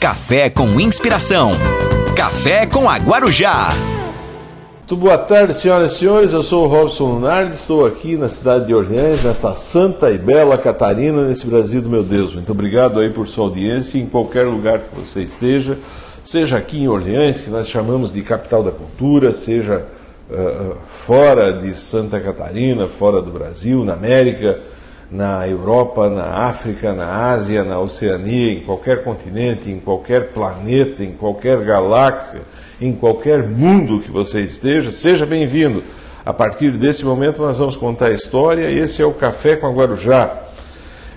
Café com inspiração. Café com a Guarujá. Muito boa tarde, senhoras e senhores. Eu sou o Robson Lunardi, estou aqui na cidade de Orleans, nessa santa e bela Catarina, nesse Brasil do meu Deus. Muito obrigado aí por sua audiência em qualquer lugar que você esteja, seja aqui em Orleans, que nós chamamos de capital da cultura, seja uh, fora de Santa Catarina, fora do Brasil, na América, na Europa, na África, na Ásia, na Oceania, em qualquer continente, em qualquer planeta, em qualquer galáxia, em qualquer mundo que você esteja, seja bem-vindo. A partir desse momento nós vamos contar a história. Esse é o Café com a Guarujá.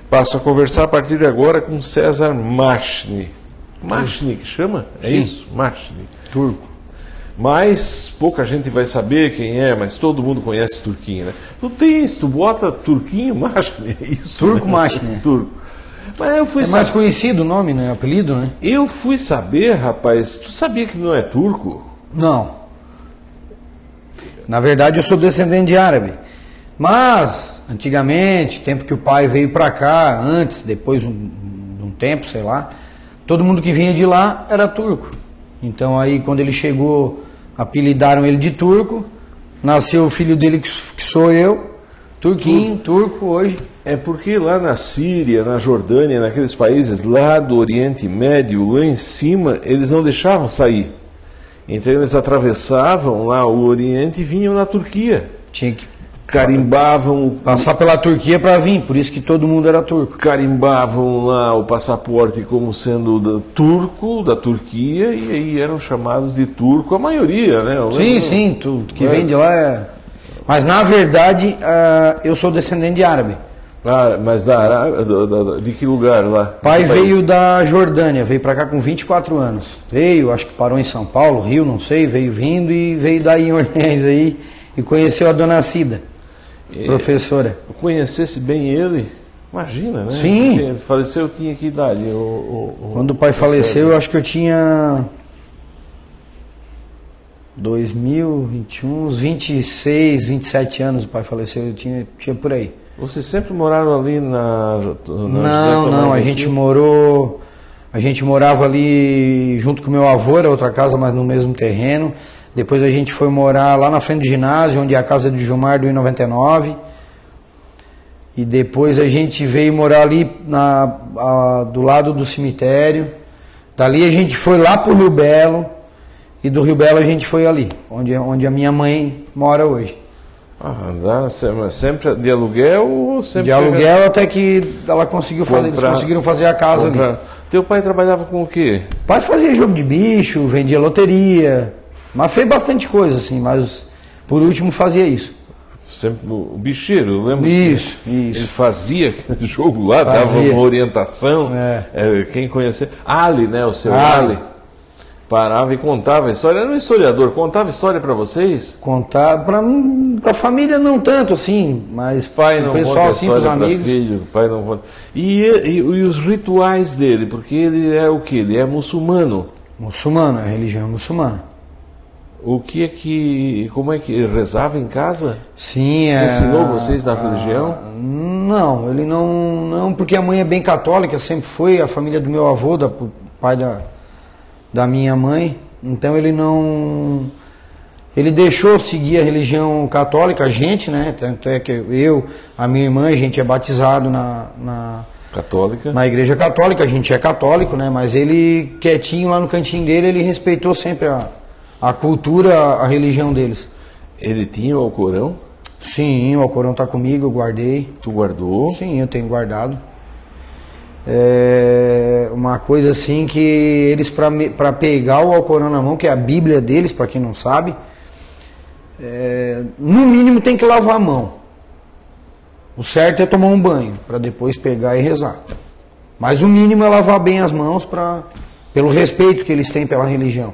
Passo a conversar a partir de agora com César Machni. Machni que chama? É Sim. isso? Machni. Turco. Mas pouca gente vai saber quem é, mas todo mundo conhece Turquinho, né? Tu tens, tu bota Turquinho Machni, é isso? Turco né? Machni. Turco. Mas eu fui É mais conhecido o nome, né? Apelido, né? Eu fui saber, rapaz, tu sabia que não é turco? Não. Na verdade, eu sou descendente de árabe. Mas, antigamente, tempo que o pai veio pra cá, antes, depois um- de um tempo, sei lá, todo mundo que vinha de lá era turco. Então aí, quando ele chegou, apelidaram ele de turco. Nasceu o filho dele, que sou eu, turquinho, turco hoje. É porque lá na Síria, na Jordânia, naqueles países lá do Oriente Médio, lá em cima, eles não deixavam sair. Então eles atravessavam lá o Oriente e vinham na Turquia. Tinha que Carimbavam o passar pela Turquia para vir, por isso que todo mundo era turco. carimbavam lá o passaporte como sendo da, turco, da Turquia, e aí eram chamados de turco, a maioria, né? Eu Sim, lembro- sim, tudo que É. vem de lá é. Mas na verdade, ah, eu sou descendente de árabe. Ah, mas da Arábia, de que lugar lá? Pai veio da Jordânia, veio pra cá com 24 anos. Veio, acho que parou em São Paulo, Rio, não sei, veio vindo e veio daí em Orleans aí e conheceu a dona Cida, professora. Conhecesse bem ele, imagina, né? Sim. Porque Ele faleceu, eu tinha que idade? O, o- Quando o pai faleceu, César? eu acho que eu tinha 2021, uns 26, 27 anos o pai faleceu, eu tinha, tinha por aí. Vocês sempre moraram ali na. na Não, não, a gente morou. A gente morava ali junto com meu avô, era outra casa, mas no mesmo terreno. Depois a gente foi morar lá na frente do ginásio, onde é a casa do Gilmar do I99. E depois a gente veio morar ali na, a- do lado do cemitério. Dali a gente foi lá pro Rio Belo. E do Rio Belo a gente foi ali, onde, onde a minha mãe mora hoje. Ah, sempre, sempre de aluguel sempre. De aluguel até que ela conseguiu fazer, eles Comprar- conseguiram fazer a casa ali. Comprar. Teu pai trabalhava com o quê? pai fazia jogo de bicho, vendia loteria, mas fez bastante coisa, assim, mas por último fazia isso. Sempre o bicheiro, eu lembro. que Isso, Ele isso. fazia aquele jogo lá, dava Fazia. uma orientação. É. É, quem conhecia. Ali, né? O seu Ali. Ali. Parava e contava a história. Era um historiador, contava história para vocês? Contar pra, pra família não tanto, assim, mas Pai não o pessoal, assim, para amigos. filho, pai não conta. E, e- e os rituais dele, porque ele é o que? Ele é muçulmano. Muçulmano, é religião muçulmana. O que é que. Como é que ele rezava em casa? Sim, é. Ensinou vocês na religião? Não, ele não, não, porque a mãe é bem católica, sempre foi, a família do meu avô, da, pai da, da minha mãe, então ele não. Ele deixou seguir a religião católica, a gente, né? Tanto é que eu, a minha irmã, a gente é batizado na, na, Católica. na igreja católica, a gente é católico, né? Mas ele, quietinho lá no cantinho dele, ele respeitou sempre a, a cultura, a religião deles. Ele tinha o Corão? Sim, o Alcorão tá comigo, eu guardei. Tu guardou? Sim, eu tenho guardado. É uma coisa assim que eles, para pegar o Alcorão na mão, que é a Bíblia deles, para quem não sabe, é, no mínimo tem que lavar a mão. O certo é tomar um banho, para depois pegar e rezar. Mas o mínimo é lavar bem as mãos, pra, pelo respeito que eles têm pela religião.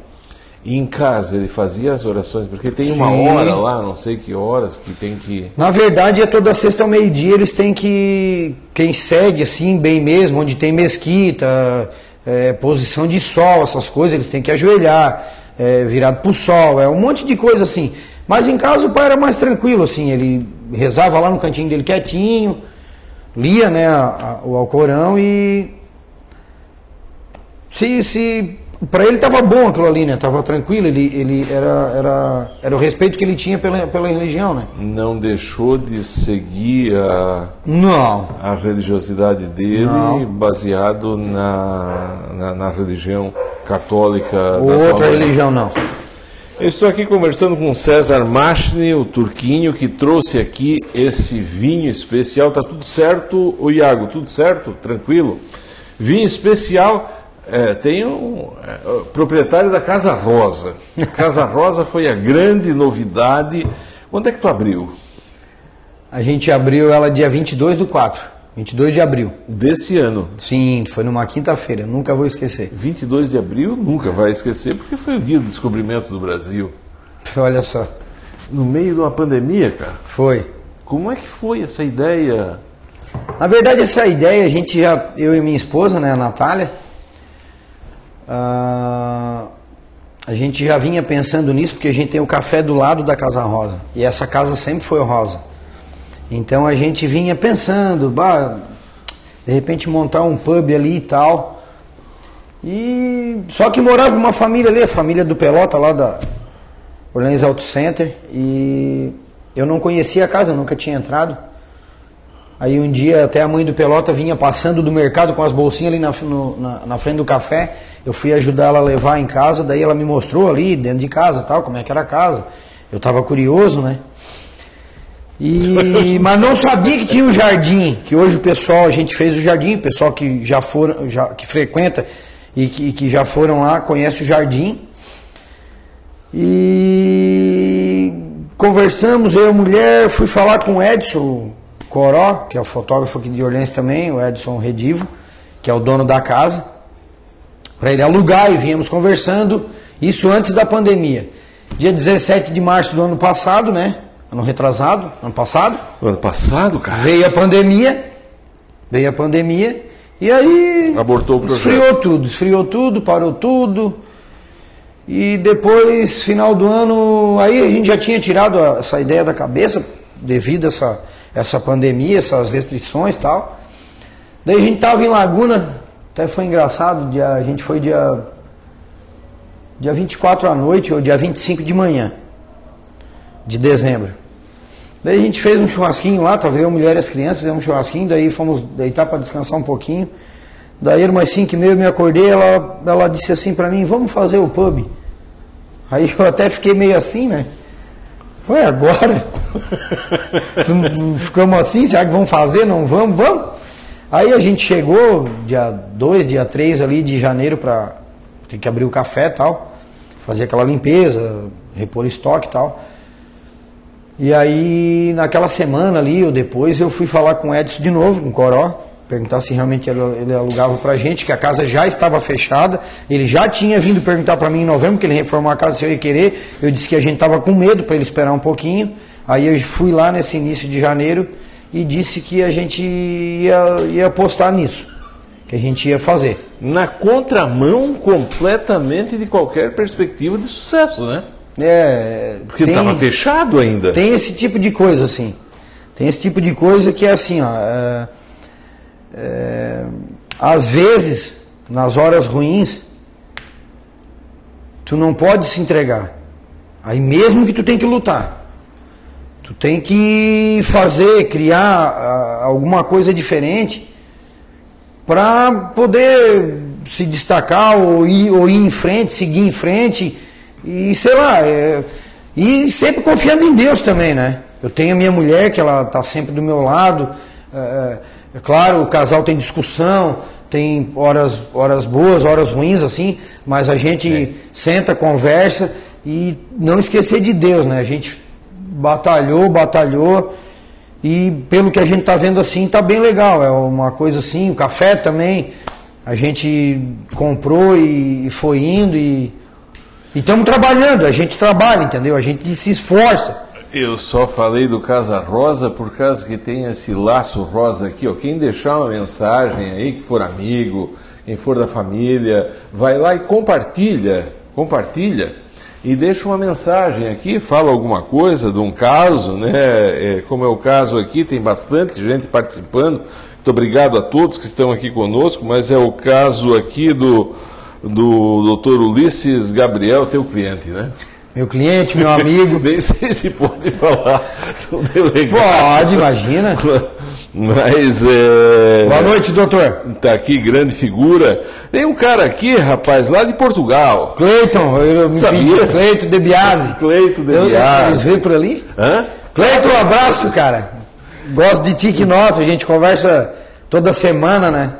E em casa ele fazia as orações, porque tem uma Sim. hora lá, não sei que horas, que tem que. Na verdade, é toda sexta ao meio-dia, eles têm que. Quem segue assim, bem mesmo, onde tem mesquita, é, posição de sol, essas coisas, eles têm que ajoelhar, é, virado pro sol, é um monte de coisa assim. Mas em casa o pai era mais tranquilo, assim, ele rezava lá no cantinho dele quietinho, lia né, a- a- o Alcorão e se, se para ele estava bom aquilo ali, né? Tava tranquilo, ele, ele era, era, era o respeito que ele tinha pela, pela religião, né? Não deixou de seguir a, Não. a religiosidade dele Não. baseado na, na, na religião católica. Outra religião, não. Eu estou aqui conversando com César Machni, o turquinho, que trouxe aqui esse vinho especial. Tá tudo certo, o Iago? Tudo certo? Tranquilo? Vinho especial. É, tem um é, proprietário da Casa Rosa. Casa Rosa foi a grande novidade. Quando é que tu abriu? A gente abriu ela dia 22 do 4. 22 de abril. Desse ano. Sim, foi numa quinta-feira, nunca vou esquecer. 22 de abril, nunca vai esquecer, porque foi o dia do descobrimento do Brasil. Olha só, No meio de uma pandemia, cara. foi. Como é que foi essa ideia? Na verdade, essa ideia, a gente já, eu e minha esposa, né, a Natália, ah, a gente já vinha pensando nisso, porque a gente tem o café do lado da Casa Rosa. E essa casa sempre foi rosa. Então a gente vinha pensando, bah, de repente montar um pub ali e tal. E só que morava uma família ali, a família do Pelota lá da Orleans Auto Center. E eu não conhecia a casa, eu nunca tinha entrado. Aí um dia até a mãe do Pelota vinha passando do mercado com as bolsinhas ali na, no- na, na frente do café. Eu fui ajudar ela a levar em casa, daí ela me mostrou ali dentro de casa tal, como é que era a casa. Eu tava curioso, né? E, mas não sabia que tinha um jardim, que hoje o pessoal, a gente fez o jardim, o pessoal que já foram, já, que frequenta e que, que já foram lá, conhece o jardim. E conversamos, eu e a mulher, fui falar com o Edson Coró, que é o fotógrafo aqui de Orleans também, o Edson Redivo, que é o dono da casa, para ele alugar e viemos conversando, isso antes da pandemia. Dia 17 de março do ano passado, né? Ano retrasado, ano passado, Ano passado, cara? veio a pandemia, veio a pandemia, e aí Abortou o projeto. esfriou tudo, esfriou tudo, parou tudo. E depois, final do ano, aí a gente já tinha tirado essa ideia da cabeça, devido a essa, essa pandemia, essas restrições e tal. Daí a gente tava em Laguna, até foi engraçado, dia, a gente foi dia, dia 24 à noite, ou dia 25 de manhã, de dezembro. Daí a gente fez um churrasquinho lá, tava eu, mulher e as crianças, fizemos um churrasquinho, daí fomos deitar para descansar um pouquinho. Daí era umas 5 e meia, eu me acordei, ela, ela disse assim para mim, vamos fazer o pub. Aí eu até fiquei meio assim, né? Ué, agora? Ficamos assim, será que vamos fazer? Não vamos? Vamos. Aí a gente chegou dia 2, dia 3 ali de janeiro para ter que abrir o café e tal, fazer aquela limpeza, repor estoque e tal. E aí, naquela semana ali, ou depois, eu fui falar com o Edson de novo, com o Coró, perguntar se realmente ele, ele alugava pra gente, que a casa já estava fechada. Ele já tinha vindo perguntar pra mim em novembro, que ele reformou a casa se eu ia querer. Eu disse que a gente tava com medo para ele esperar um pouquinho. Aí eu fui lá nesse início de janeiro e disse que a gente ia, ia apostar nisso, que a gente ia fazer. Na contramão completamente de qualquer perspectiva de sucesso, né? É, Porque estava fechado ainda. Tem esse tipo de coisa, assim. Tem esse tipo de coisa que é assim, ó. é, é, às vezes, nas horas ruins, tu não pode se entregar. Aí mesmo que tu tem que lutar. Tu tem que fazer, criar ah, alguma coisa diferente para poder se destacar ou ir, ou ir em frente, seguir em frente e sei lá, é, e sempre confiando em Deus também, né? Eu tenho a minha mulher que ela está sempre do meu lado, é, é claro, o casal tem discussão, tem horas, horas boas, horas ruins assim, mas a gente senta, conversa e não esquecer de Deus, né? A gente batalhou, batalhou e pelo que a gente está vendo assim, tá bem legal. É uma coisa assim, o café também. A gente comprou e, e foi indo e estamos trabalhando. A gente trabalha, entendeu? A gente se esforça. Eu só falei do Casa Rosa por causa que tem esse laço rosa aqui, ó. Quem deixar uma mensagem aí, que for amigo, quem for da família, vai lá e compartilha, compartilha e deixa uma mensagem aqui, fala alguma coisa de um caso, né? É, como é o caso aqui, tem bastante gente participando. Muito obrigado a todos que estão aqui conosco, mas é o caso aqui do do doutor Ulisses Gabriel, teu cliente, né? Meu cliente, meu amigo. Nem sei se pode falar. Pode, imagina. Mas é. Boa noite, doutor. Tá aqui, grande figura. Tem um cara aqui, rapaz, lá de Portugal. Cleiton, eu me Sabia? Cleiton de Biase. Cleito de Eu- Eles Biase. veem por ali? Hã? Cleiton, um abraço, cara. Gosto de ti que nós, a gente conversa toda semana, né?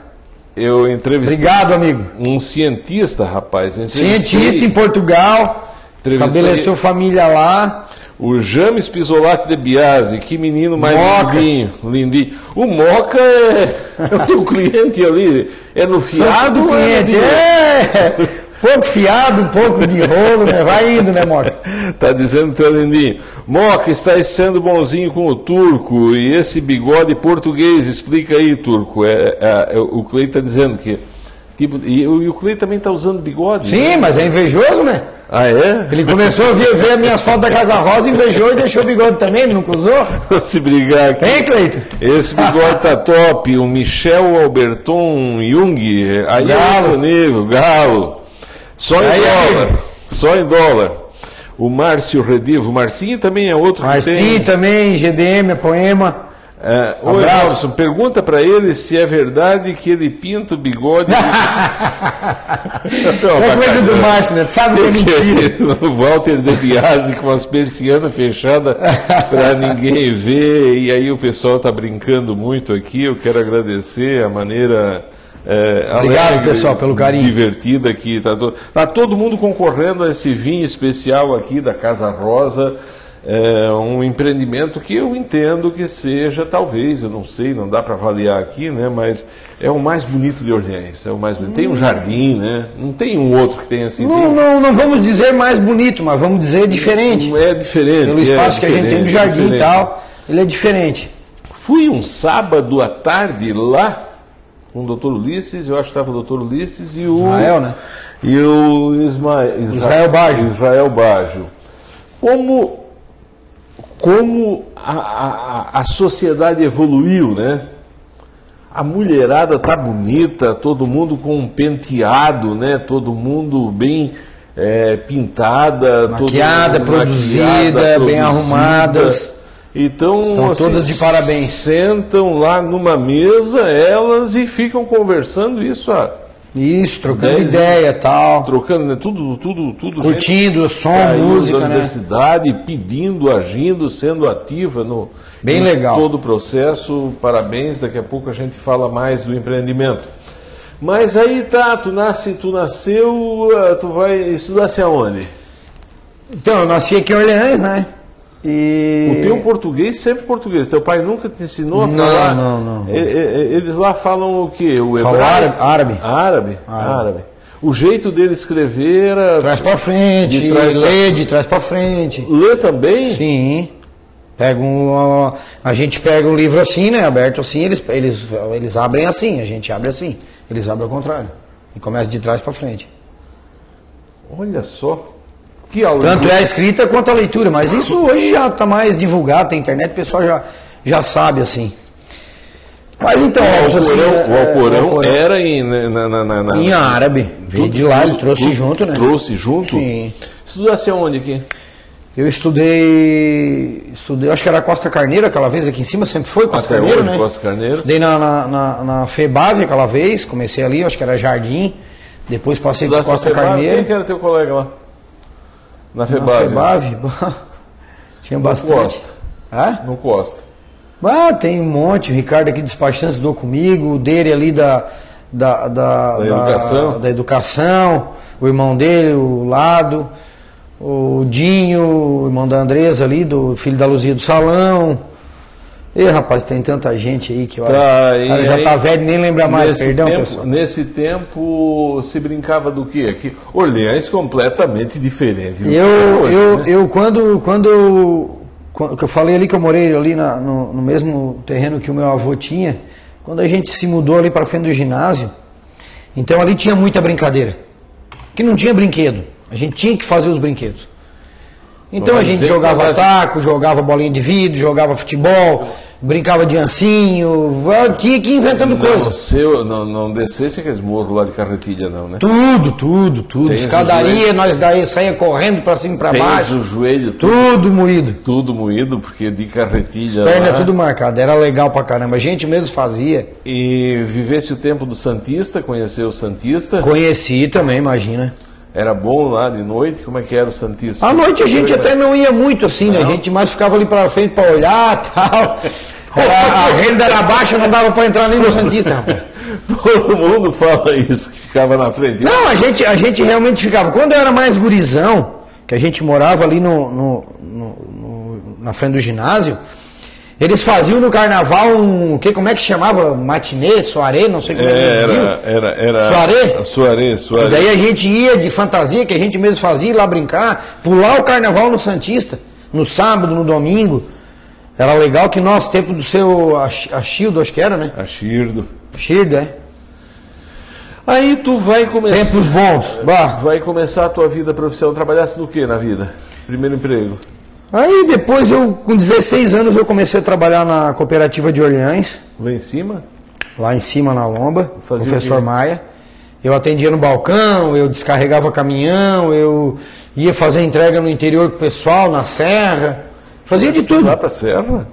Eu entrevistei Obrigado, amigo. um cientista, rapaz. Cientista em Portugal, estabeleceu família lá. O James Pisolati de Biase, que menino mais Moca. lindinho, lindinho. O Moca é, é o teu cliente ali, é no fiado do ou é no cliente. É, pouco fiado, um pouco de rolo, né? Vai indo, né, Moca? Tá dizendo teu lindinho. Moca, estás sendo bonzinho com o turco e esse bigode português, explica aí, turco. É, é, é, o Clay tá dizendo que. Tipo, e, o- e o Clay também tá usando bigode? né? Sim, mas é invejoso, né? Ah, é? Ele começou a ver, ver as minhas fotos da Casa Rosa, invejou e deixou o bigode também, ele nunca usou? Se brigar aqui. Hein, Cleiton? Esse bigode tá top. O Michel Alberton Jung. Aí é Galo. outro nível, galo. Só em Aí, dólar. amigo. Só em dólar. O Márcio Redivo. O Marcinho também é outro que Marcinho tem. também, GDM, é poema. É, Oi. Robson, pergunta pra ele se é verdade que ele pinta o bigode. Não, É coisa do. Márcio, né? Tu sabe que é mentira. o Walter de Biasi com as persianas fechadas para ninguém ver, e aí o pessoal tá brincando muito aqui. Eu quero agradecer a maneira. é, Obrigado, alegre, pessoal, pelo carinho. Divertida aqui. Tá, to- tá todo mundo concorrendo a esse vinho especial aqui da Casa Rosa. É um empreendimento que eu entendo que seja, talvez, eu não sei, não dá para avaliar aqui, né? Mas é o mais bonito de Orleans. É o mais bonito. Tem um jardim, né? Não tem um outro que tenha assim. Não, não, não vamos dizer mais bonito, mas vamos dizer diferente. é diferente. Pelo espaço é que a gente tem do jardim e tal, ele é diferente. Fui um sábado à tarde lá com o doutor Ulisses, eu acho que estava o doutor Ulisses e o. Israel, né? E o Isma, Isra- Israel Baggio. Israel Baggio. Como, como a, a, a sociedade evoluiu, né? A mulherada tá bonita, todo mundo com um penteado, né? Todo mundo bem é, pintada, Maquiada, mundo produzida, bem arrumadas. Então, Estão todas de parabéns. sentam lá numa mesa, elas, e ficam conversando isso, ah, Isso, trocando Dez, ideia e tal. trocando, né? Tudo, tudo, tudo. Curtindo gente som, música, da né? universidade, pedindo, agindo, sendo ativa no Bem em legal. todo o processo. Parabéns, daqui a pouco a gente fala mais do empreendimento. Mas aí tá, tu nasce, tu nasceu, ah, tu vai estudar-se aonde? Então, eu nasci aqui em Orleans, né? E... O teu português sempre português. Teu pai nunca te ensinou a Não, falar. não, não. E- Eles lá falam o quê? O hebraico? árabe. Árabe. Árabe. O jeito dele escrever era. Traz pra frente, De trás pra- lê de trás pra frente. Lê também? Sim. Pega um, a gente pega um livro assim, né? Aberto assim, eles, eles, eles abrem assim, a gente abre assim. Eles abrem ao contrário. E começa de trás pra frente. Olha só. Que. Tanto é a escrita quanto a leitura, mas isso hoje já está mais divulgado, tem internet, o pessoal já, já sabe assim. Mas então, O Robson, assim, Alcorão, é, o Alcorão o Alcorão era em, na, na, na, na- em árabe. Veio de lá, ele trouxe tudo- junto, né? Trouxe junto? Sim. Estudasse aonde aqui? Eu estudei, estudei, acho que era Costa Carneiro aquela vez aqui em cima, sempre foi Costa Até Carneiro, hoje, né? Costa Carneiro. Estudei na, na, na, na FEBAV aquela vez, comecei ali, acho que era Jardim, depois passei Estudasse Costa FEBAV? Carneiro. Quem que era teu colega lá? Na Na FEBAV? FEBAV, tinha No bastante. Costa. Hã? No Costa. Ah, tem um monte. O Ricardo aqui despachante estudou comigo, o dele ali da, da, da, Da educação. da educação, o irmão dele, o Lado, o Dinho, o irmão da Andresa ali, do filho da Luzia do Salão. Ih, rapaz, tem tanta gente aí que olha, Tá, e cara já aí, tá velho e nem lembra mais, nesse perdão, tempo, pessoal. Nesse tempo se brincava do quê? Aqui, Orleans completamente diferente. do que Eu, é hoje, eu, né? eu quando, quando eu, quando que eu falei ali que eu morei ali na- no, no mesmo terreno que o meu avô tinha, quando a gente se mudou ali para frente do ginásio, então ali tinha muita brincadeira. Que não tinha brinquedo. A gente tinha que fazer os brinquedos. Então a gente que jogava taco, jogava bolinha de vidro, jogava futebol, brincava de ancinho, tinha que ir inventando Não, coisas. seu, não, não descesse aqueles morros lá de carretilha, não, né? Tudo, tudo, tudo. O Escadaria, nós daí saía correndo pra cima e Tens baixo. o joelho tudo, Tudo moído. tudo moído, porque de carretilha Perna lá. tudo marcado. Era legal pra caramba. A gente mesmo fazia. E vivesse o tempo do Santista, conheceu o Santista. Conheci também, imagina. Era bom lá de noite, como é que era o Santista? À noite a gente até não ia muito assim, né? A gente mais ficava ali pra frente pra olhar tal. Era- a renda era baixa, não dava pra entrar nem no Santista, rapaz. Todo mundo fala isso, que ficava na frente. Não, a gente, a gente realmente ficava. Quando eu era mais gurizão, que a gente morava ali no, no- no- no- na frente do ginásio, eles faziam no carnaval um. Que, como é que chamava? Matinê, soaré, não sei como é, que É, era, era, era. Soaré? Soaré, E soaré. daí a gente ia de fantasia, que a gente mesmo fazia, ir lá brincar, pular o carnaval no Santista, no sábado, no domingo. Era legal que nosso tempo do seu Ach- Achildo, acho que era, né? A Chirdo. Achildo, é. Aí tu vai começar. Tempos bons. Bah. Vai começar a tua vida profissional. Trabalhasse no que na vida? Primeiro emprego. Aí depois eu, com 16 anos, eu comecei a trabalhar na cooperativa de Orleans, Lá em cima? lá em cima na lomba, Fazia professor? Maia. Eu atendia no balcão, eu descarregava caminhão, eu ia fazer entrega no interior pro pessoal, na serra. Fazia de tudo. Lá pra Serra?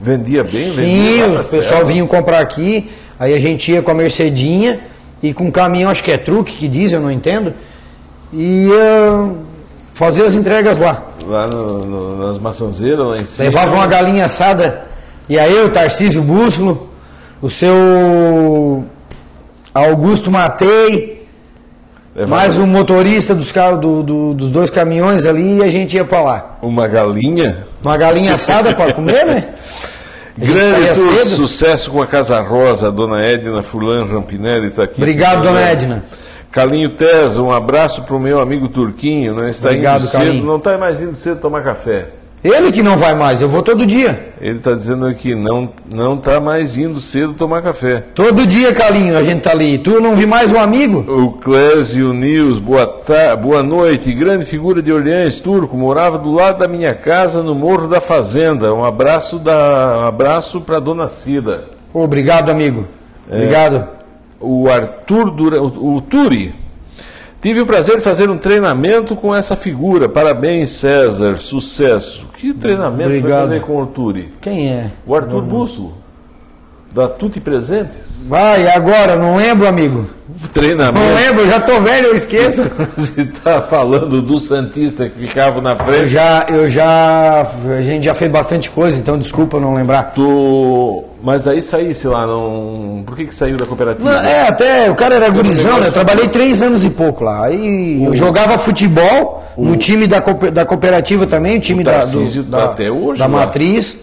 Vendia bem? Sim, vendia o pessoal Serra? vinha comprar aqui, aí a gente ia com a Mercedinha e com um caminhão, acho que é truque que diz, eu não entendo, e ia fazer as entregas lá. Lá no- no- nas maçanzeiras, lá em cima. Levava uma galinha assada, e aí eu, Tarcísio Búsculo, o seu Augusto Matei, mais um motorista dos, do- do- dos dois caminhões ali, e a gente ia pra lá. uma galinha. Uma galinha assada para comer, né? Grande tour, sucesso com a Casa Rosa, a dona Edna Fulan Rampinelli está aqui. Obrigado, dona Edna. Calinho Tesa, um abraço para o meu amigo Turquinho, não está Obrigado, indo cedo, Calinho. não está mais indo cedo tomar café. Ele que não vai mais, eu vou todo dia. Ele está dizendo aqui, não não está mais indo cedo tomar café. Todo dia, Calinho, a gente tá ali. Tu não vi mais um amigo? O Clésio Nils, boa, ta- boa noite. Grande figura de Orleans, turco, morava do lado da minha casa no Morro da Fazenda. Um abraço da um abraço para dona Cida. Obrigado, amigo. Obrigado. O Arthur Dura, o, o Turi. Tive o prazer de fazer um treinamento com essa figura. Parabéns, César. Sucesso. Que treinamento Obrigado. fazer com o Turi? Quem é? O Arthur Bússolo, da Tuti Presentes. Vai, agora, não lembro, amigo. Não Treinamento. lembro, já tô velho, eu esqueço. Você está falando do Santista que ficava na Eu frente. já, eu já, a gente já fez bastante coisa, então desculpa não lembrar. Tu... Mas aí saísse lá, não. Por que, que saiu da cooperativa? Não, é, até, o cara era gurizão, né? Eu trabalhei três anos e pouco lá. Aí eu jogava futebol no time da, cooper- da cooperativa também, o time O da, do, tá da, até hoje da lá. matriz.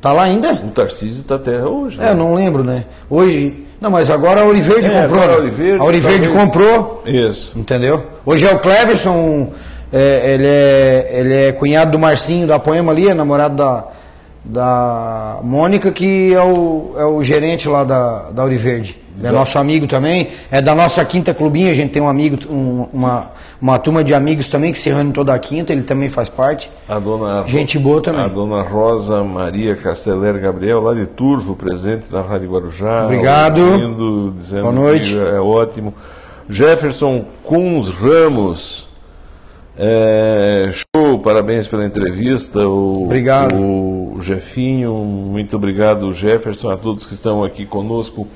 Tá lá ainda? O Tarcísio está até hoje. É, eu não lembro, né? Hoje. Não, mas agora a Ouriverde É, comprou. agora a né? Ouriverde, a Ouriverde talvez. comprou, Isso. entendeu? Hoje é o Cleverson, é, ele, é, ele é cunhado do Marcinho da Poema ali, é namorado da, da Mônica, que é o, é o gerente lá da, da Ouriverde. Ele é nosso amigo também, é da nossa quinta clubinha, a gente tem um amigo, um- uma, uma turma de amigos também que se reúne toda a quinta, ele também faz parte. A dona, Gente boa também. A dona Rosa Maria Casteller Gabriel, lá de Turvo, presente na Rádio Guarujá. Obrigado. ouvindo, dizendo Boa noite. que é ótimo. Jefferson Kunz Ramos. é, show, parabéns pela entrevista. O, Obrigado. O Jefinho, muito obrigado, Jefferson, a todos que estão aqui conosco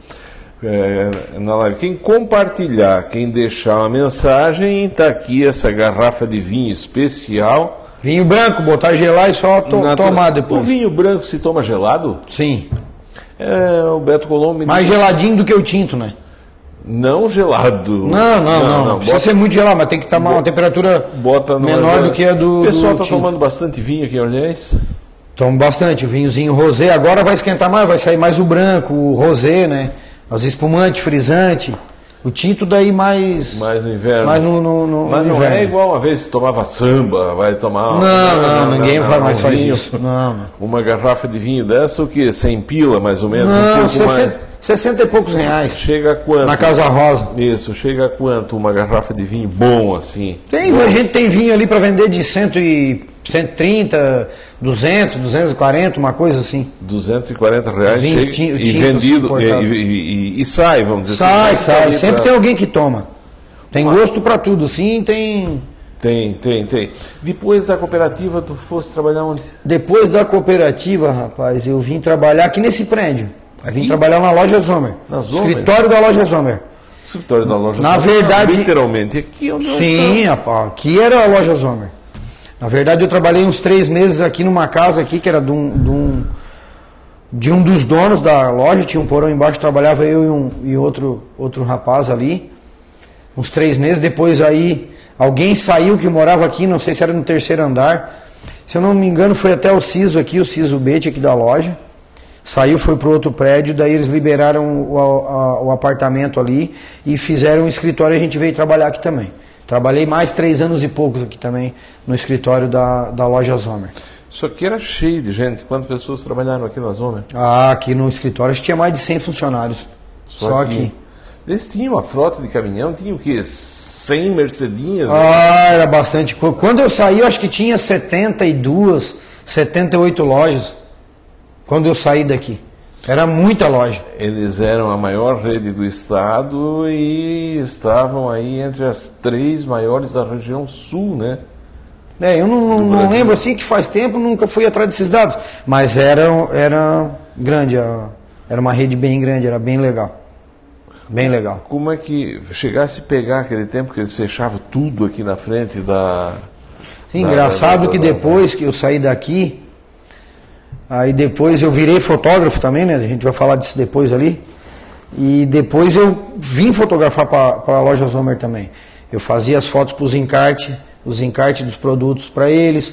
é, na live. Quem compartilhar, quem deixar uma mensagem, está aqui essa garrafa de vinho especial. Vinho branco, botar gelar e só to Natural. tomar O depois. vinho branco se toma gelado? Sim. É, o Beto Colombo me Mais geladinho do que o tinto, né? Não gelado. Não, não, não. Não, precisa bota, ser muito gelado, mas tem que tomar uma temperatura menor do que a do. O pessoal está tomando bastante vinho aqui em Orleans. Tomo bastante, o vinhozinho rosé. Agora vai esquentar mais, vai sair mais o branco, o rosé, né? As espumantes, frisante. O tinto daí mais. Mais no inverno. Mais no, no, no- Mas no não inverno. é igual uma vez que tomava samba, vai tomar. Não, não, ninguém vai mais um faz vinho. isso. Não, não. Uma garrafa de vinho dessa, o que? 100 pila, mais ou menos? um Não, pouco 60, mais. 60 e poucos reais. Chega a quanto? Na Casa Rosa. Isso, chega a quanto uma garrafa de vinho bom assim? Tem, a gente tem vinho ali para vender de cento e 130, 200, 240, uma coisa assim. 240 reais Vinho chega, tinto- e vendido e, e- e- e sai, vamos dizer Sai, assim. sai. ali Sempre pra- tem alguém que toma. Tem gosto pra tudo, sim, tem. Tem, tem, tem. Depois da cooperativa, tu fosse trabalhar onde? Depois da cooperativa, rapaz, eu vim trabalhar aqui nesse prédio. Eu Vim trabalhar na loja Zomer. Na Zomer? Escritório da loja Zomer. Escritório da loja. Na Zomer. verdade- Literalmente, aqui onde nós Sim, rapaz, aqui era a loja Zomer. Na verdade, eu trabalhei uns três meses aqui numa casa aqui, que era de um, de um, de um dos donos da loja, tinha um porão embaixo, trabalhava eu e, um, e outro, outro rapaz ali. Uns três meses, depois aí alguém saiu que morava aqui, não sei se era no terceiro andar. Se eu não me engano, foi até o Ciso aqui, o Ciso Bete aqui da loja. Saiu, foi para outro prédio, daí eles liberaram o, a- o apartamento ali e fizeram um escritório e a gente veio trabalhar aqui também. Trabalhei mais três anos e poucos aqui também no escritório da, da loja Zomer. Isso aqui era cheio de gente. Quantas pessoas trabalharam aqui na zona? Ah, aqui no escritório tinha mais de 100 funcionários. Só, aqui. Eles tinham uma frota de caminhão, tinha o quê? 100 Mercedinhas? né? Ah, era bastante. Quando eu saí, eu acho que tinha 72, 78 lojas. Quando eu saí daqui. Era muita loja. Eles eram a maior rede do estado e estavam aí entre as três maiores da região sul, né? É, eu não, não- lembro assim que faz tempo, nunca fui atrás desses dados. Mas era, era grande, era uma rede bem grande, era bem legal. Bem legal. Como é que chegasse a pegar aquele tempo que eles fechavam tudo aqui na frente da. Sim, da- engraçado da- que da- depois que eu saí daqui, aí depois eu virei fotógrafo também, né? A gente vai falar disso depois ali. E depois eu vim fotografar para a loja Zomer também. Eu fazia as fotos para os encartes, os encartes dos produtos para eles.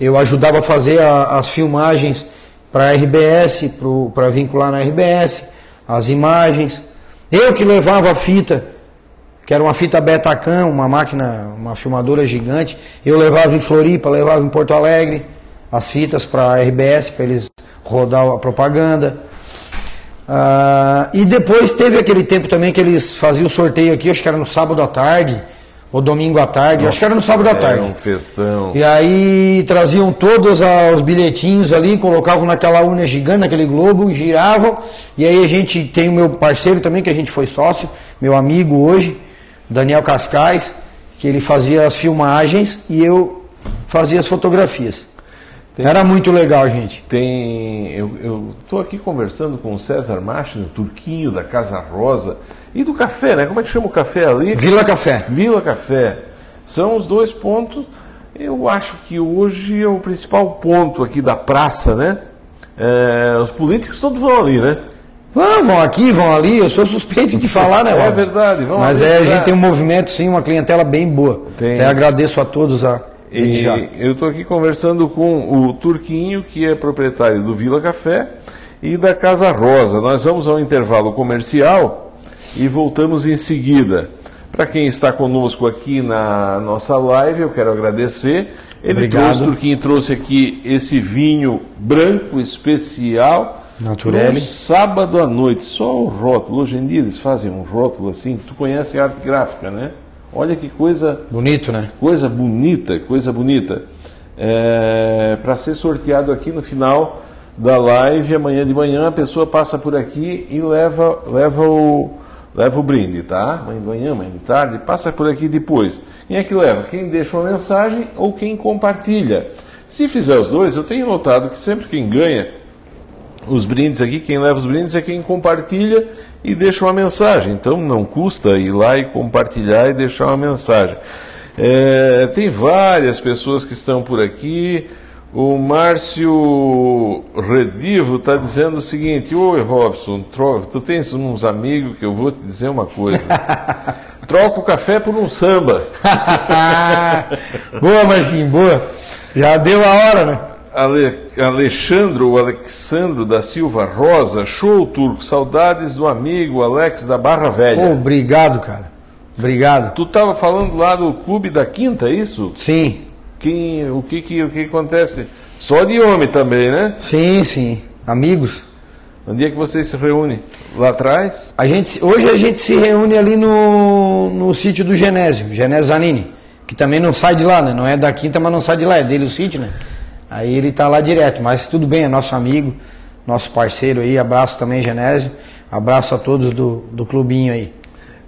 Eu ajudava a fazer a- as filmagens para a RBS, para vincular na RBS, as imagens. Eu que levava a fita que era uma fita Betacam, uma máquina, uma filmadora gigante. Eu levava em Floripa, levava em Porto Alegre as fitas para a RBS, para eles rodar a propaganda. Ah, e depois teve aquele tempo também que eles faziam o sorteio aqui, acho que era no sábado à tarde, ou domingo à tarde, acho que era no sábado à tarde. Era um festão. E aí traziam todos os bilhetinhos ali, colocavam naquela urna gigante, naquele globo, giravam. E aí a gente tem o meu parceiro também, que a gente foi sócio, meu amigo hoje, Daniel Cascais, que ele fazia as filmagens e eu fazia as fotografias. Era muito legal, gente. Tem. Eu estou aqui conversando com o César Machino, turquinho da Casa Rosa, e do café, né? Como é que chama o café ali? Vila Café. Vila Café. São os dois pontos. Eu acho que hoje é o principal ponto aqui da praça, né? É, os políticos todos vão ali, né? Vão, vão aqui, vão ali, eu sou suspeito de falar, né? É verdade, vão Mas ali, é, a gente tem um movimento, sim, uma clientela bem boa. Tem. Até agradeço a todos a. E já. eu estou aqui conversando com o Turquinho, que é proprietário do Vila Café e da Casa Rosa. Nós vamos ao intervalo comercial e voltamos em seguida. Para quem está conosco aqui na nossa live, eu quero agradecer. Ele Obrigado. trouxe, o Turquinho trouxe aqui esse vinho branco especial. Naturelli. Um sábado à noite, só o rótulo. Hoje em dia eles fazem um rótulo assim. Tu conhece arte gráfica, né? Olha que coisa Bonito, né? Coisa bonita, coisa bonita. É, Para ser sorteado aqui no final da live, amanhã de manhã, a pessoa passa por aqui e leva, leva, o, leva o brinde, tá? Amanhã de manhã, amanhã de tarde, passa por aqui depois. Quem é que leva? Quem deixa uma mensagem ou quem compartilha. Se fizer os dois, eu tenho notado que sempre quem ganha os brindes aqui, quem leva os brindes é quem compartilha e deixa uma mensagem. Então não custa ir lá e compartilhar e deixar uma mensagem. É, tem várias pessoas que estão por aqui. O Márcio Redivo está dizendo o seguinte: Oi Robson, tro- tu tens uns amigos que eu vou te dizer uma coisa. Troca o café por um samba. boa, Marcinho, boa. Já deu a hora, né? Ale, Alexandro ou Alexandro da Silva Rosa, show turco, saudades do amigo Alex da Barra Velha. Pô, obrigado, cara. Obrigado. Tu estava falando lá do clube da Quinta, é isso? Sim, Quem, o que, que, o que acontece? Só de homem também, né? sim, sim. Amigos. Onde é que vocês se reúnem? Lá atrás? A gente, hoje a gente se reúne ali no, no sítio do Genésio, Genésio Zanini, que também não sai de lá, né? Não é da quinta, mas não sai de lá, é dele o sítio, né? Aí ele tá lá direto, mas tudo bem, é nosso amigo, nosso parceiro aí, abraço também, Genésio, abraço a todos do, do clubinho aí.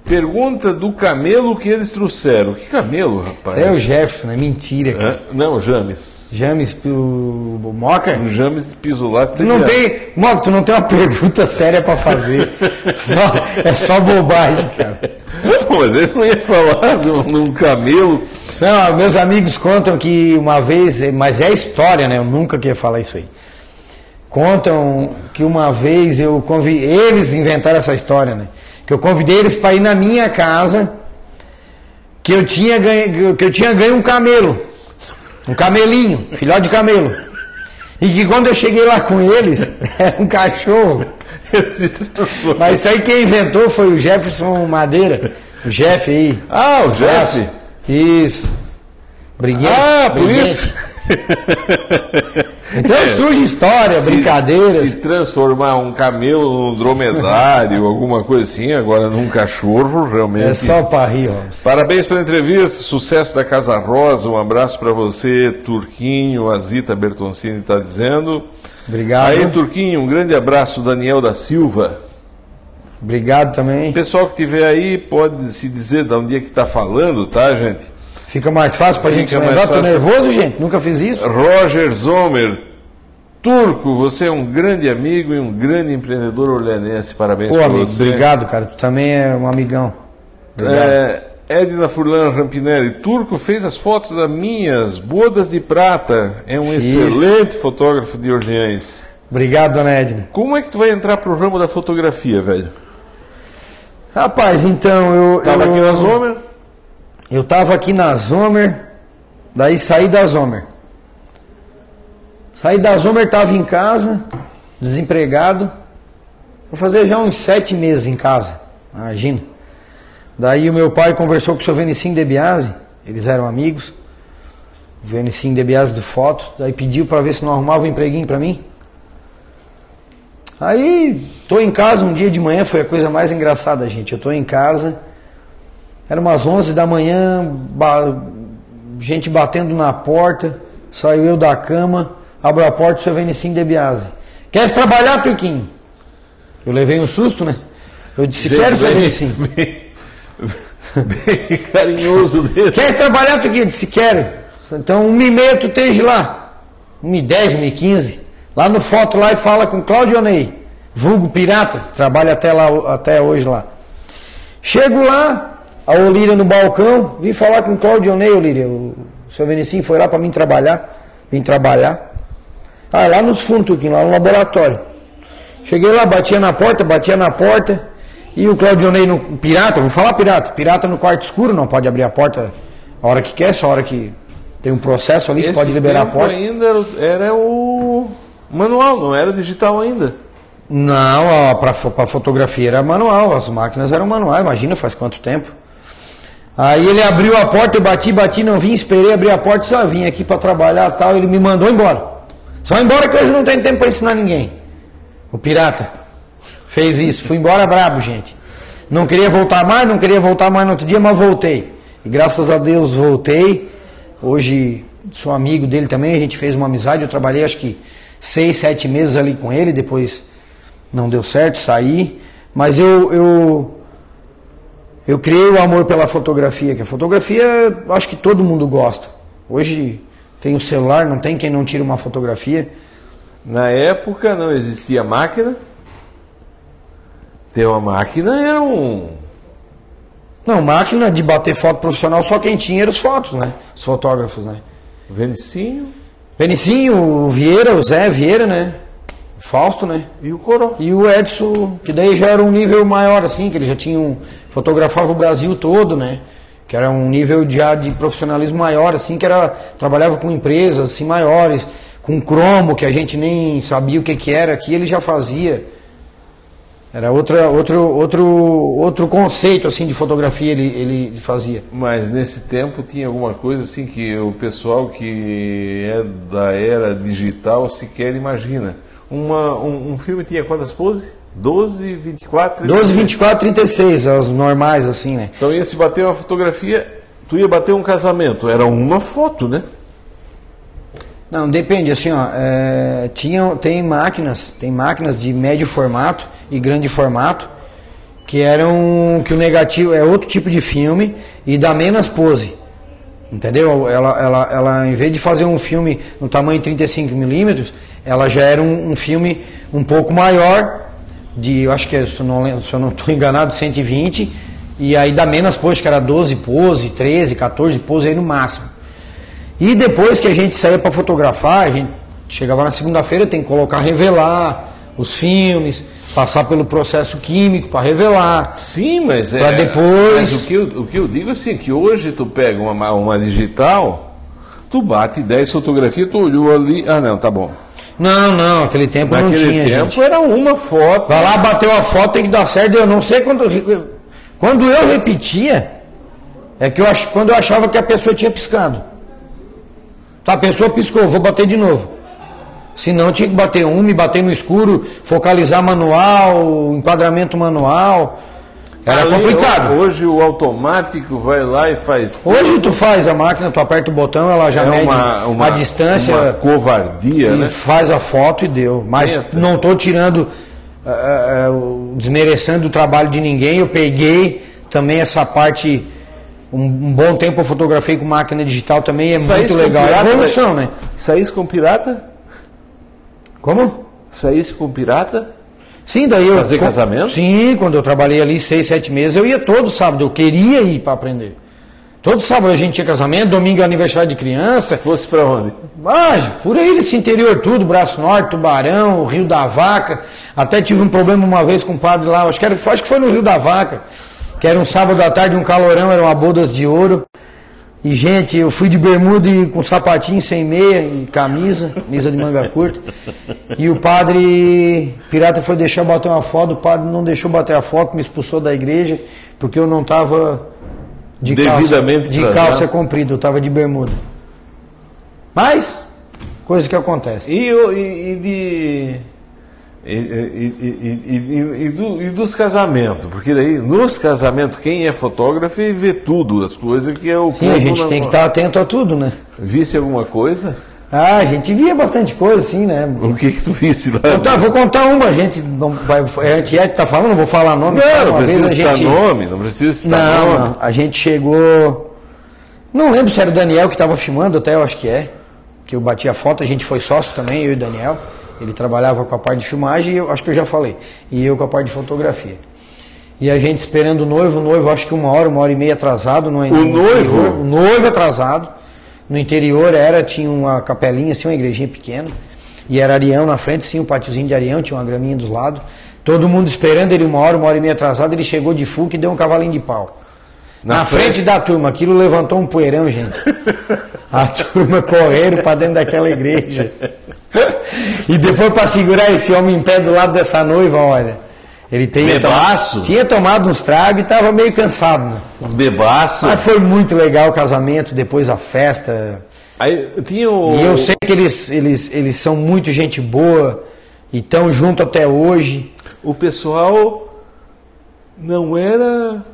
Pergunta do camelo que eles trouxeram. Que camelo, rapaz? É o Jefferson, é mentira, cara. Hã? Não, o James. James, o, o Moca? O James pisou lá. Tu não tem, Moca, tu não tem uma pergunta séria pra fazer. Só- é só bobagem, cara. Mas ele não ia falar de um camelo. Não, meus amigos contam que uma vez, mas é história, né? Eu nunca queria falar isso aí. Contam que uma vez eu convidei, eles inventaram essa história, né? Que eu convidei eles para ir na minha casa, que eu tinha ganho, que eu tinha ganho um camelo, um camelinho, filhote de camelo. E que quando eu cheguei lá com eles, era um cachorro. Mas isso aí quem inventou foi o Jefferson Madeira, o Jeff aí. Ah, o Jeff. Isso. Briguei. Ah, por isso. Então surge história, Se- brincadeiras. Se transformar um camelo num dromedário, alguma coisa assim, agora num cachorro, realmente. É só pra rir. Parabéns pela entrevista, sucesso da Casa Rosa, um abraço para você, Turquinho, a Zita Bertoncini está dizendo. Obrigado. Aí, Turquinho, um grande abraço, Daniel da Silva. Obrigado também. Pessoal que estiver aí, pode se dizer de onde é que está falando, tá, gente? Fica mais fácil pra Fica gente lembrar. Tô fácil. nervoso, gente. Nunca fiz isso. Roger Zomer. Turco, você é um grande amigo e um grande empreendedor orleanense. Parabéns Pô, para amigo, você. obrigado, cara. Tu também é um amigão. Obrigado. É, Edna Furlan Rampinelli, Turco fez as fotos das minhas bodas de prata. É um Fiz. excelente fotógrafo de Orleans. Obrigado, dona Edna. Como é que tu vai entrar pro ramo da fotografia, velho? Rapaz, então eu. Tava eu, aqui na Zomer? Eu tava aqui na Zomer, daí saí da Zomer. Saí da Zomer, tava em casa, desempregado. Vou fazer já uns sete meses em casa, imagina. Daí o meu pai conversou com o seu Venicinho De Biase, eles eram amigos. O Venicinho De Biase do Foto, daí pediu para ver se não arrumava um empreguinho para mim. Aí, tô em casa um dia de manhã, foi a coisa mais engraçada, gente. Eu tô em casa, era umas 11 da manhã, ba- gente batendo na porta, saiu eu da cama, abro a porta, o seu Venicinho De Biase. Queres trabalhar, Turquinho? Eu levei um susto, né? Eu disse, quero, seu Venicinho. bem, bem carinhoso dele. Queres trabalhar, Turquinho? Eu disse, quero. Então, uma e meia tu esteja lá. Uma e dez, uma e quinze. Lá no foto lá e fala com Claudio Ney, vulgo pirata, trabalha até, lá, até hoje lá. Chego lá, a Olíria no balcão, vim falar com o Claudio Ney, Olíria. O seu Venicinho foi lá para mim trabalhar, vim trabalhar. Ah, lá nos fundos, lá no laboratório. Cheguei lá, batia na porta, batia na porta, e o Claudio Ney no pirata, vou falar pirata, pirata no quarto escuro, não pode abrir a porta a hora que quer, só a hora que tem um processo ali que Esse pode liberar a porta. ainda era o manual, não era digital ainda. Não, para fotografia era manual, as máquinas eram manuais, imagina faz quanto tempo. Aí ele abriu a porta, eu bati, bati, não vim, esperei abrir a porta, só vim aqui para trabalhar tal, ele me mandou embora. Só embora que hoje não tem tempo para ensinar ninguém. O pirata fez isso, fui embora brabo, gente. Não queria voltar mais, não queria voltar mais no outro dia, mas voltei. E graças a Deus voltei. Hoje sou amigo dele também, a gente fez uma amizade, eu trabalhei acho que seis, sete meses ali com ele, depois não deu certo, saí. Mas eu, eu, eu criei o amor pela fotografia, que a fotografia acho que todo mundo gosta. Hoje tem o celular, não tem quem não tire uma fotografia. Na época não existia máquina. Ter uma máquina era um. Não, máquina de bater foto profissional só quem tinha eram os fotos, né? Os fotógrafos, né? Venicinho Benicinho, o Vieira, o Zé Vieira, né? Fausto, né? e o Coró. E o Edson, que daí já era um nível maior, assim, que ele já tinha um, fotografava o Brasil todo, né? Que era um nível já de profissionalismo maior, assim, que era, trabalhava com empresas, assim, maiores, com cromo, que a gente nem sabia o que que era, aqui ele já fazia. Era outra, outro, outro, outro conceito, assim, de fotografia ele, ele fazia. Mas nesse tempo tinha alguma coisa assim que o pessoal que é da era digital sequer imagina. Uma, um, um filme tinha quantas poses? 12, 24, 12, 24, 36, as normais, assim, né? Então ia se bater uma fotografia Tu ia bater um casamento, era uma foto, né? Não, depende, assim, ó, é, tinha, tem máquinas, tem máquinas de médio formato e grande formato, que eram, que o negativo é outro tipo de filme e dá menos pose, entendeu? Ela, ela, ela em vez de fazer um filme no tamanho 35mm, ela já era um, um filme um pouco maior, de, eu acho que, é, se eu não estou enganado, 120, e aí dá menos pose, que era 12 pose, 13, 14 pose aí no máximo. E depois que a gente saía para fotografar, a gente chegava na segunda-feira, tem que colocar, revelar os filmes, passar pelo processo químico para revelar. Sim, mas é. Pra depois- Mas o que, eu, o que eu digo é assim, que hoje tu pega uma, uma digital, tu bate 10 fotografias, tu olhou ali. Ah não, tá bom. Não, não, aquele tempo não Naquele tinha, tempo gente. era uma foto. Vai lá, bateu a foto, tem que dar certo. Eu não sei quando. Quando eu repetia, é que eu ach, quando eu achava que a pessoa tinha piscado. Tá, a pessoa piscou, vou bater de novo. Se não, tinha que bater um, me bater no escuro, focalizar manual, enquadramento manual. Era Ali, complicado. Hoje o automático vai lá e faz. Hoje tu faz a máquina, tu aperta o botão, ela já é mede uma, uma, a distância. Uma covardia, e né? faz a foto e deu. Mas É. não estou tirando, ah, ah, desmerecendo o trabalho de ninguém. Eu peguei também essa parte. Um, um bom tempo eu fotografei com máquina digital também, é Saísse muito legal. É pirata, evolução, né? Saísse com pirata? Como? Saísse com pirata? Sim, daí eu. Fazer casamento? Sim, quando eu trabalhei ali seis, sete meses, eu ia todo sábado, eu queria ir para aprender. Todo sábado a gente tinha casamento, domingo é aniversário de criança. Fosse pra onde? Ah, por aí esse interior tudo, Braço Norte, Tubarão, Rio da Vaca. Até tive um problema uma vez com um padre lá, acho que, era, acho que foi no Rio da Vaca, que era um sábado à tarde, um calorão, eram uma bodas de ouro. E, gente, eu fui de bermuda e com sapatinho sem meia e camisa, camisa de manga curta. E o padre pirata foi deixar eu bater uma foto, o padre não deixou bater a foto, me expulsou da igreja, porque eu não estava de Devidamente calça, de calça comprida, eu estava de bermuda. Mas, coisa que acontece. E, e- e de. E, e- e- e- do- dos casamentos, porque daí nos casamentos quem é fotógrafo vê tudo, as coisas que é o Sim, a gente tem que estar atento a tudo, né? Visse alguma coisa? Ah, a gente via bastante coisa, assim, né? O que que tu visse lá? Tá, vou contar uma, a gente não vai. A Antiete tá falando, não vou falar nome. Não, não vez precisa a citar gente- nome, não precisa citar Não, nome. não, a gente chegou. Não lembro se era o Daniel que estava filmando, até eu acho que é. Que eu bati a foto, a gente foi sócio também, eu e o Daniel. Ele trabalhava com a parte de filmagem e eu acho que eu já falei. E eu com a parte de fotografia. E a gente esperando o noivo, o noivo acho que uma hora, uma hora e meia atrasado. No, no noivo? interior, o noivo atrasado. No interior era, tinha uma capelinha, assim, uma igrejinha pequena. E era Arião na frente, sim, um pátiozinho de Arião, tinha uma graminha dos lados. Todo mundo esperando ele uma hora, uma hora e meia atrasado, ele chegou de fuca e deu um cavalinho de pau. Na Na, frente. frente? da turma, aquilo levantou um poeirão, gente. A turma correram para dentro daquela igreja. E depois para segurar esse homem em pé do lado dessa noiva, olha. Ele tinha, Bebaço? tinha tomado uns tragos e estava meio cansado, né? Bebaço. Mas foi muito legal o casamento, depois a festa. Aí tinha o. E eu sei que eles, eles, eles são muito gente boa e estão junto até hoje. O pessoal não era.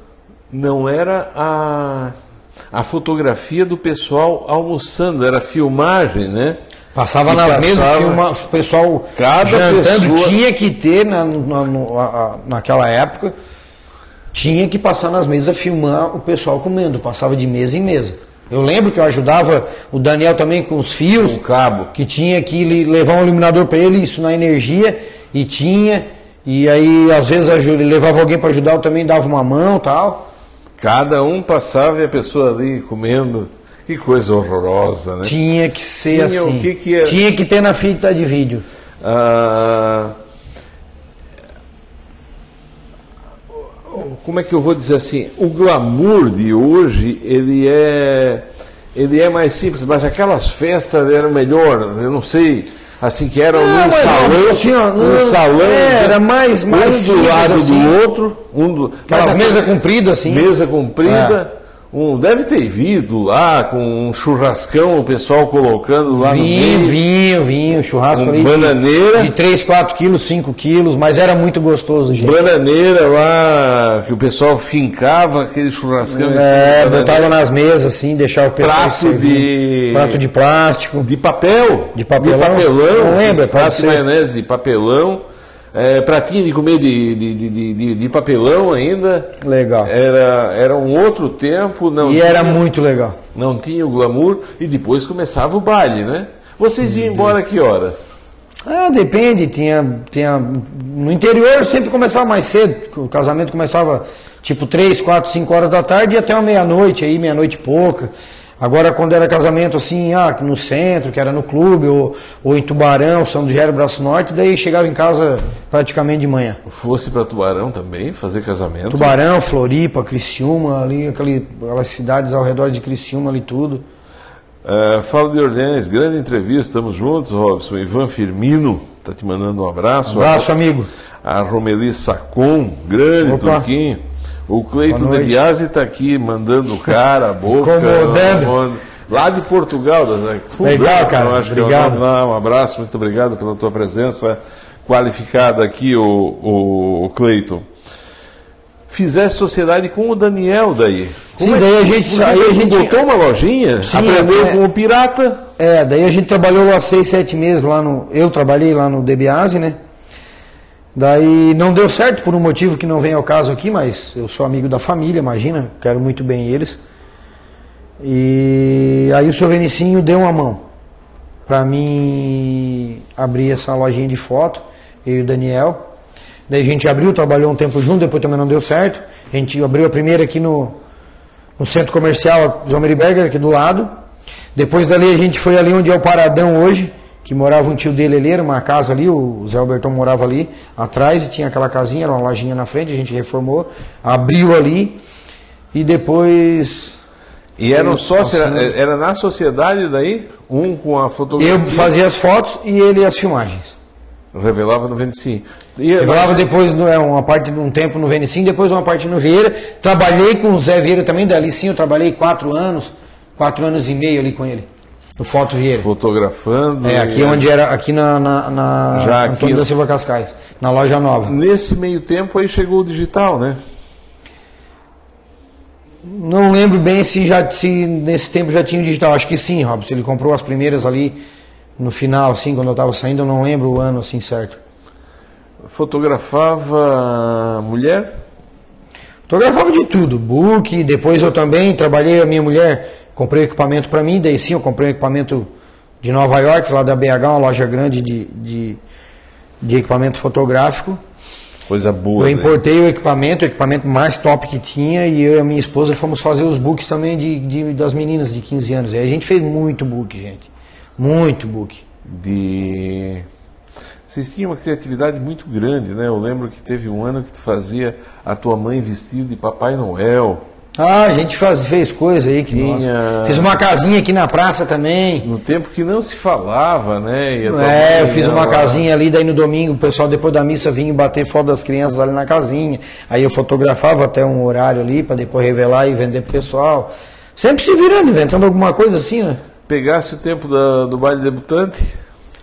Não era a. A fotografia do pessoal almoçando, era filmagem, né? Passava nas passava- mesas, filma, o pessoal Cada jantando, pessoa- tinha que ter na, na- no- a- a- naquela época, tinha que passar nas mesas filmar o pessoal comendo, passava de mesa em mesa. Eu lembro que eu ajudava o Daniel também com os fios, Com o cabo. que tinha que le- levar um iluminador para ele, isso na energia, e tinha, e aí às vezes ele levava alguém para ajudar, eu também dava uma mão tal. Cada um passava e a pessoa ali comendo. Que coisa horrorosa, né? Tinha que ser Tinha assim. que que é- Tinha que ter na fita de vídeo. Ah, como é que eu vou dizer assim? O glamour de hoje ele é ele é mais simples, mas aquelas festas eram melhor. Eu não sei, assim que eram Não, mas salão, assim, ó, num não- salão, é, era mais- mais um do lado assim. do outro, um do, mas a- mesas compridas assim. mesa comprida, um, deve ter vindo lá com um churrascão, o pessoal colocando lá vinho, no meio. Vinho, vinho, churrasco Um ali de- bananeira. de 3, 4 quilos, 5 quilos, mas era muito gostoso, gente. Bananeira lá, que o pessoal fincava aquele churrascão É, botava nas mesas assim, deixava o pessoal Prato servir. de- prato de plástico. De papel. De papelão? De papelão. Não pratos pode de maionese de papelão. É, pratinho de comer de, de, de, de- papelão ainda. Legal. Era, era um outro tempo. Não E tinha, era muito legal. Não tinha o glamour. E depois começava o baile, né? Vocês iam embora que horas? Ah, depende, tinha, tinha. No interior sempre começava mais cedo. O casamento começava tipo 3, 4, 5 horas da tarde e até uma meia-noite, aí, meia-noite pouca. Agora quando era casamento assim, ah, no centro, que era no clube, ou, ou em Tubarão, São do Gero, Braço Norte, daí chegava em casa praticamente de manhã. Fosse para Tubarão também, fazer casamento? Tubarão, Floripa, Criciúma, ali, aquele, aquelas cidades ao redor de Criciúma ali tudo. É, fala de Orleans, grande entrevista, estamos juntos, Robson. Ivan Firmino está te mandando um abraço. Abraço, amigo. A Romeli Sacon, grande Opa. Turquinho. O Cleiton de. Biasi está aqui mandando o cara, a boca. Incomodando. Lá de Portugal, né? Legal, cara. eu acho é Obrigado. Um abraço, muito obrigado pela tua presença qualificada aqui, o, o, o Cleiton. Fizesse sociedade com o Daniel daí. Sim, daí a gente- aí a gente- botou uma lojinha, Sim, aprendeu é- com o pirata. É, daí a gente trabalhou lá seis, sete meses lá no. Eu trabalhei lá no DBASE, né? Daí não deu certo por um motivo que não vem ao caso aqui, mas eu sou amigo da família, imagina, quero muito bem eles. E aí o seu Venicinho deu uma mão para mim abrir essa lojinha de foto, eu e o Daniel. Daí a gente abriu, trabalhou um tempo junto, depois também não deu certo. A gente abriu a primeira aqui no, no centro comercial Zomerberger, aqui do lado. Depois dali a gente foi ali onde é o Paradão hoje, que morava um tio dele ali, era uma casa ali, o Zé Albertão morava ali atrás, e tinha aquela casinha, era uma lojinha na frente, a gente reformou, abriu ali e depois E eram sócios, passando. era, era na sociedade daí, um com a fotografia. eu fazia as fotos e ele as filmagens. Revelava no 25. E, Eu falava depois no- é, uma parte um tempo no Venicim, depois uma parte no Vieira. Trabalhei com o Zé Vieira também, dali sim eu trabalhei quatro anos, quatro anos e meio ali com ele, no Foto Vieira. fotografando. É, aqui e- onde era, aqui na, na, na Já aqui- Antônio da Silva Cascais, na loja nova. Nesse meio tempo aí chegou o digital, né? Não lembro bem se já se nesse tempo já tinha o digital, acho que sim, Robson. Ele comprou as primeiras ali no final, assim, quando eu estava saindo, eu não lembro o ano assim certo. Fotografava mulher? Fotografava de tudo, book, depois eu também trabalhei, a minha mulher comprei equipamento para mim, daí sim eu comprei um equipamento de Nova York, lá da BH, uma loja grande de, de, de equipamento fotográfico. Coisa boa. Eu né? importei o equipamento, o equipamento mais top que tinha, e eu e a minha esposa fomos fazer os books também de, de- das meninas de 15 anos. E a gente fez muito book, gente. Muito book. De. Vocês tinham uma criatividade muito grande, né? Eu lembro que teve um ano que tu fazia a tua mãe vestida de Papai Noel. Ah, a gente faz, fez coisa aí que Tinha-. Fiz uma casinha aqui na praça também. No tempo que não se falava, né? É, eu fiz uma lá. casinha ali, daí no domingo o pessoal depois da missa vinha bater foto das crianças ali na casinha. Aí eu fotografava até um horário ali para depois revelar e vender pro pessoal. Sempre se virando, inventando alguma coisa assim, né? Pegasse o tempo da- do baile debutante?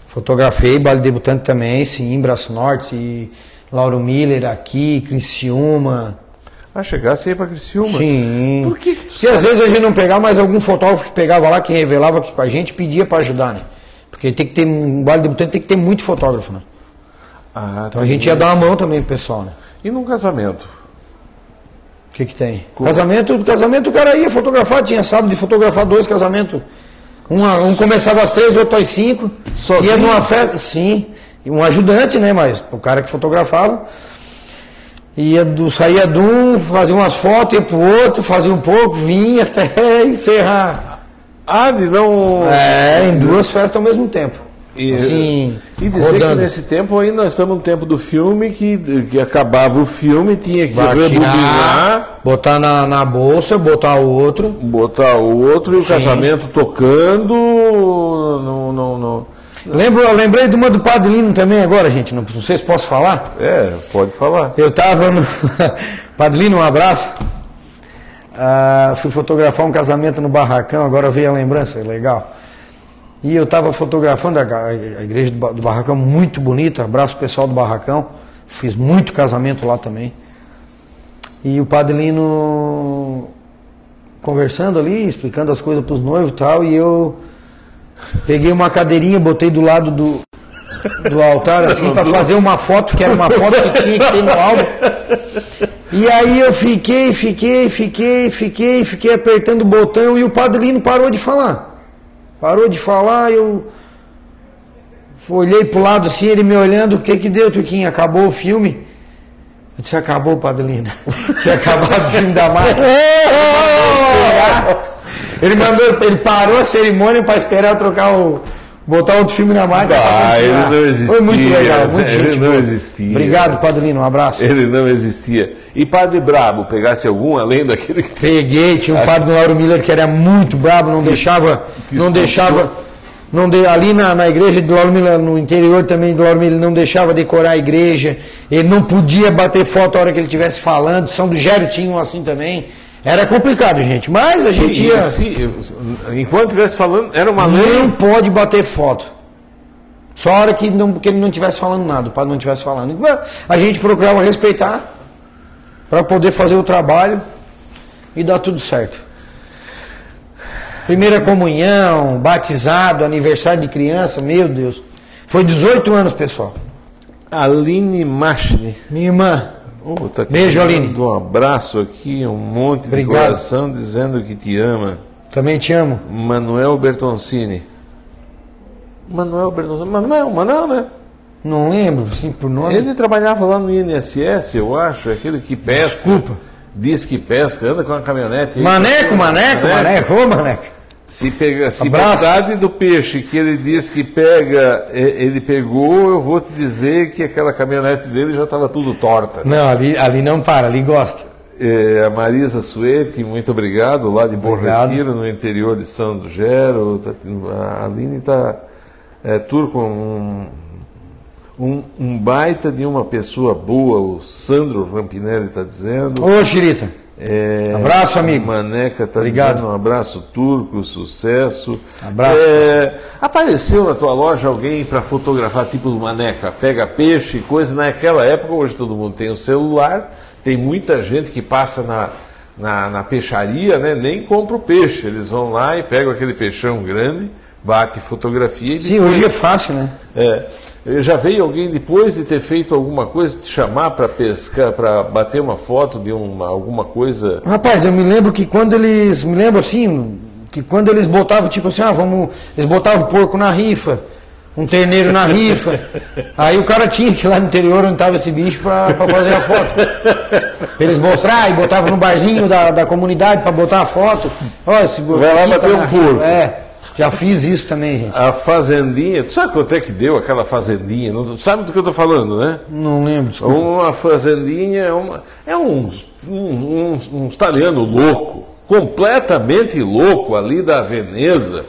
Fotografei baile debutante também, sim, Braço Norte, Lauro Miller aqui, Criciúma. Ah, chegasse aí pra Criciúma. Sim. Por que, que tu Porque às vezes a gente não pegava, mas algum fotógrafo que pegava lá, que revelava aqui com a gente, pedia para ajudar, né? Porque tem que ter, um baile debutante tem que ter muito fotógrafo, né? Ah, Então a gente ia dar uma mão também pro pessoal, né? E num casamento? O que que tem? Casamento, casamento o cara ia fotografar, tinha sábado de fotografar dois casamentos. Um, um começava às três, outro às cinco. Sozinho? Ia numa festa, sim. Um ajudante, né? Mas o cara que fotografava. Ia do, saía de um, fazia umas fotos, ia pro outro, fazia um pouco, vinha até encerrar. Ah, de não. É, em duas festas ao mesmo tempo. E, assim, e dizer rodando. que nesse tempo aí nós estamos no tempo do filme que, que acabava o filme, tinha que rebobinar, botar na, na bolsa, botar o outro. botar o outro e o Sim. casamento tocando. No, no, no- Lembro, eu lembrei de uma do Padre Lino também agora, gente. Não, não sei se posso falar. É, pode falar. Eu tava no. Padre Lino, um abraço. Ah, fui fotografar um casamento no Barracão, agora veio a lembrança, legal. E eu estava fotografando a, a igreja do, do Barracão, muito bonita, abraço o pessoal do Barracão. Fiz muito casamento lá também. E o Padre Lino conversando ali, explicando as coisas para os noivos e tal, e eu peguei uma cadeirinha, botei do lado do, do altar, assim, para fazer uma foto, que era uma foto que tinha que ter no álbum. E aí eu fiquei, fiquei, fiquei, fiquei, fiquei apertando o botão e o Padre Lino parou de falar. Parou de falar, eu olhei pro lado assim, ele me olhando, o que que deu, Turquinha? Acabou o filme? Eu disse, acabou, Padre Lino. Tinha acabado o filme da Marta. ele mandou, ele parou a cerimônia para esperar trocar o, botar outro filme na máquina. Ah, ele não existia. Foi muito legal, muito Ele gente não boa. existia. Obrigado, Padrino, um abraço. Ele não existia. E Padre Brabo, pegasse algum além daquele que Peguei, tinha um padre Lauro Miller que era muito brabo, não deixava, te não deixava, não de, ali na, na igreja de Lauro Miller, no interior também de Lauro Miller, ele não deixava decorar a igreja, ele não podia bater foto a hora que ele estivesse falando, São do Gério tinha um assim também, era complicado, gente, mas a gente ia, sim, enquanto estivesse falando, era uma não lei. pode bater foto, só a hora que, não, que ele não estivesse falando nada, o padre não estivesse falando, a gente procurava respeitar, para poder fazer o trabalho e dar tudo certo. Primeira comunhão, batizado, aniversário de criança, meu Deus. Foi 18 anos, pessoal. Aline Machni. Minha irmã, Oh, tá Beijo, Aline. Um abraço aqui, um monte Obrigado. de coração dizendo que te ama. também te amo. Manuel Bertoncini. Manuel Bertoncini. Manuel, Manuel, né? Não lembro, assim, por nome. Ele trabalhava lá no INSS, eu acho, aquele que pesca. Desculpa. Diz que pesca, anda com uma caminhonete. aí. Maneco, maneco, maneco, ô maneco. Se, pega, se Abraço. metade do peixe que ele diz que pega, ele pegou, eu vou te dizer que aquela caminhonete dele já estava tudo torta. Não, ali, ali não para, ali gosta. É, a Marisa Suete, muito obrigado, lá de Bom. Retiro, no interior de São do Gero. Tá a Aline está é, turco, um, um, um baita de uma pessoa boa, o Sandro Rampinelli está dizendo. Ô, Xirita. É, Abraço, amigo. Maneca está Obrigado. dizendo um abraço turco, sucesso. Abraço. É, apareceu na tua loja alguém para fotografar tipo do Maneca, pega peixe, coisa. Naquela época, hoje todo mundo tem o celular, tem muita gente que passa na, na, na peixaria, né? nem compra o peixe. Eles vão lá e pegam aquele peixão grande, bate fotografia e Sim, hoje é fácil, né? é, já veio alguém depois de ter feito alguma coisa te chamar para pescar, para bater uma foto de uma, alguma coisa? Rapaz, eu me lembro que quando eles. Me lembro assim, que quando eles botavam, tipo assim, ah, vamos. Eles botavam porco na rifa, um terneiro na rifa. Aí o cara tinha que ir lá no interior onde estava esse bicho pra fazer a foto. Eles mostraram e botavam no barzinho da, da comunidade pra botar a foto. Olha, esse Vai lá aqui bater um porco. É, já fiz isso também, gente. A fazendinha, tu sabe quanto é que deu aquela fazendinha? Não, sabe do que eu estou falando, né? Não lembro, desculpa. Uma fazendinha é, uma, é uns, um, uns, uns italiano louco, completamente louco ali da Veneza,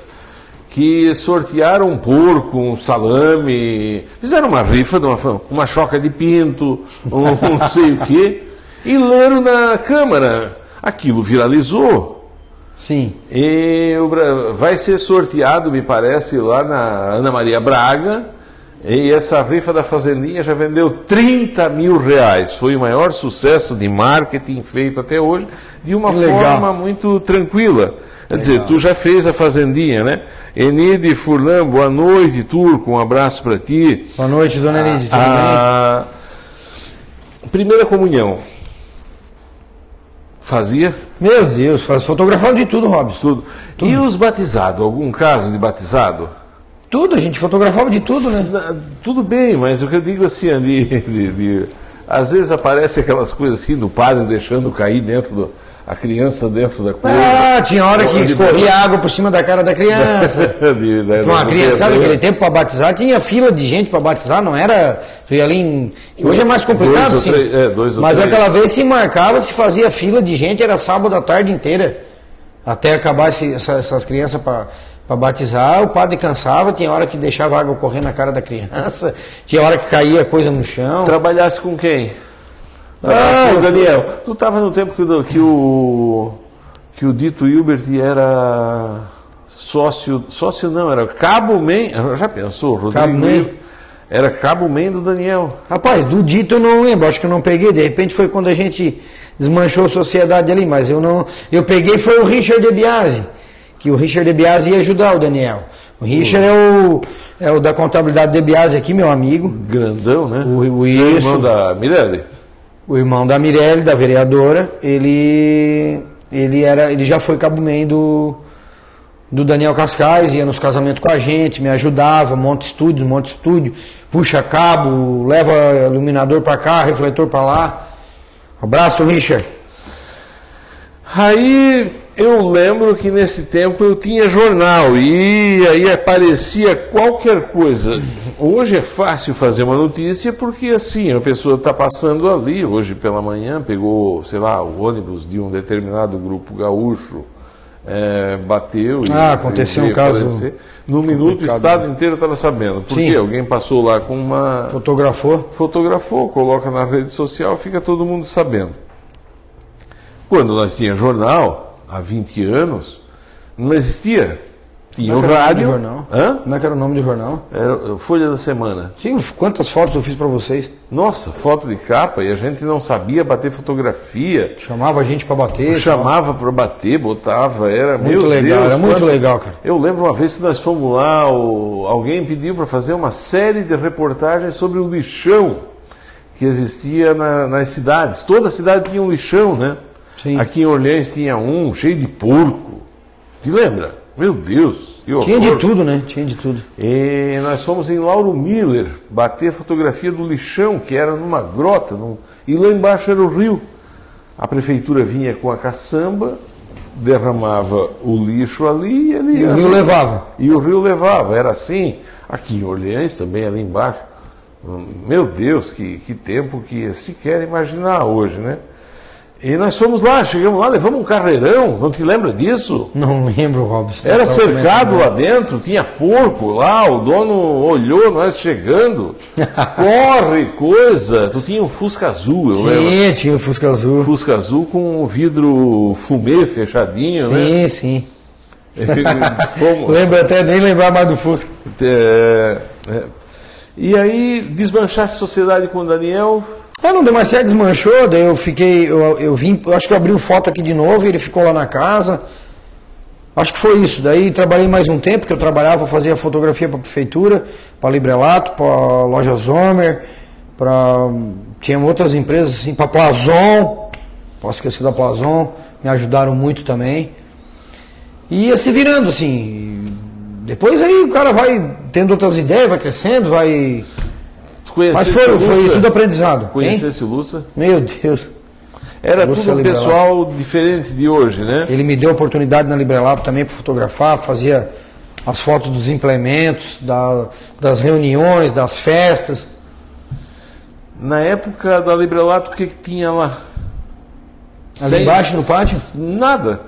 que sortearam um porco, um salame, fizeram uma rifa, de uma, uma choca de pinto, um não sei o quê, e leram na Câmara. Aquilo viralizou. Sim. E o vai ser sorteado, me parece, lá na Ana Maria Braga. E essa rifa da Fazendinha já vendeu 30 mil reais. Foi o maior sucesso de marketing feito até hoje, de uma legal. forma muito tranquila. Quer dizer, tu já fez a Fazendinha, né? Enide Furlan, boa noite, Turco, um abraço para ti. Boa noite, dona. Tudo bem? A primeira comunhão. Fazia? Meu Deus, faz fotografava de tudo, Robson. Tudo. E os batizados? Algum caso de batizado? Tudo, a gente fotografava de tudo, né? Tudo bem, mas o que eu digo assim, de- às vezes aparece aquelas coisas assim do padre deixando cair dentro do, a criança dentro da coisa. Ah, tinha hora que De- escorria água por cima da cara da criança. de- da- Uma do criança, sabe bebê. aquele tempo para batizar, tinha fila de gente para batizar, não era. tu ia ali em- hoje é mais complicado, Dois sim. três- é, dois ou Mas três. aquela vez se marcava, se fazia fila de gente, era sábado a tarde inteira. Até acabar esse- essa- essas crianças para batizar, o padre cansava, tinha hora que deixava água correr na cara da criança, tinha hora que caía coisa no chão. Trabalhasse com quem? Ah, Ah, Daniel, tu estava no tempo que, o- que o, que o Dito Hilbert era sócio, sócio não, era cabo men, já pensou, Rodrigo Cabo. Hilbert era cabo men do Daniel. Rapaz, do dito eu não lembro, acho que eu não peguei. De repente foi quando a gente desmanchou a sociedade ali, mas eu não. Eu peguei foi o Richard De Biasi, que o Richard De Biasi ia ajudar o Daniel. O Richard é o, é o da contabilidade De Biasi aqui, meu amigo. Grandão, né? O- o Seu isso. irmão da Mirelle. O irmão da Mirelle, da vereadora, ele, ele, era, ele já foi cabo-man do, do Daniel Cascais, ia nos casamentos com a gente, me ajudava, monta estúdio, monta estúdio, puxa cabo, leva iluminador para cá, refletor para lá. Abraço, Richard. Aí eu lembro que nesse tempo eu tinha jornal e aí aparecia qualquer coisa. Hoje é fácil fazer uma notícia porque assim, a pessoa está passando ali, hoje pela manhã, pegou, sei lá, o ônibus de um determinado grupo gaúcho, eh, bateu e Ah, aconteceu um caso falecer. No minuto o estado inteiro estava sabendo. Por quê? Alguém passou lá com uma Fotografou. fotografou, coloca na rede social, fica todo mundo sabendo. Quando nós tínhamos jornal, há 20 anos, não existia. Tinha o é rádio. jornal? Hã? Como é que era o nome do jornal? Era a Folha da Semana. Sim, quantas fotos eu fiz para vocês. Nossa, foto de capa e a gente não sabia bater fotografia. Chamava a gente para bater. Chamava para bater, botava, era Muito legal, Deus, era muito quanto- legal, cara. Eu lembro uma vez que nós fomos lá, o- alguém pediu para fazer uma série de reportagens sobre o lixão que existia na- nas cidades. Toda cidade tinha um lixão, né? Sim. Aqui em Orleans tinha um cheio de porco. Te lembra? Meu Deus. Tinha de tudo, né? Tinha de tudo. E nós fomos em Lauro Miller bater fotografia do lixão, que era numa grota, num- e lá embaixo era o rio. A prefeitura vinha com a caçamba, derramava o lixo ali e ele E o rio levava. E o rio levava, era assim. Aqui em Orleans também, ali embaixo. Meu Deus, que, que tempo que se quer imaginar hoje, né? E nós fomos lá, chegamos lá, levamos um carreirão, não te lembra disso? Não lembro, Robson. Era cercado lá dentro, tinha porco lá, o dono olhou nós chegando. Corre, coisa. Tu tinha um Fusca azul, eu lembro. Tinha, tinha o Fusca Azul. Fusca azul com o vidro fumê fechadinho, né? Sim, sim. Fomos. Lembro até, nem lembrar mais do Fusca. É, é. E aí, desmanchasse a sociedade com o Daniel. É, não deu mais certo, desmanchou, daí eu fiquei, eu, eu vim, eu acho que eu abri o foto aqui de novo ele ficou lá na casa. Acho que foi isso. Daí trabalhei mais um tempo, que eu trabalhava, fazia fotografia para a prefeitura, para Librelato, para loja Zomer, para tinha outras empresas assim, para Plazon, posso esquecer da Plazon, me ajudaram muito também. E ia se virando assim. Depois aí o cara vai tendo outras ideias, vai crescendo, vai. Mas foi, foi tudo aprendizado. hein? Conhecesse o Lúcia? Meu Deus. Era Lúcia tudo um Librelato. pessoal diferente de hoje, né? Ele me deu oportunidade na Librelato também para fotografar, fazia as fotos dos implementos, da- das reuniões, das festas. Na época da Librelato, o que, que tinha lá? Ali embaixo, no pátio? Nada.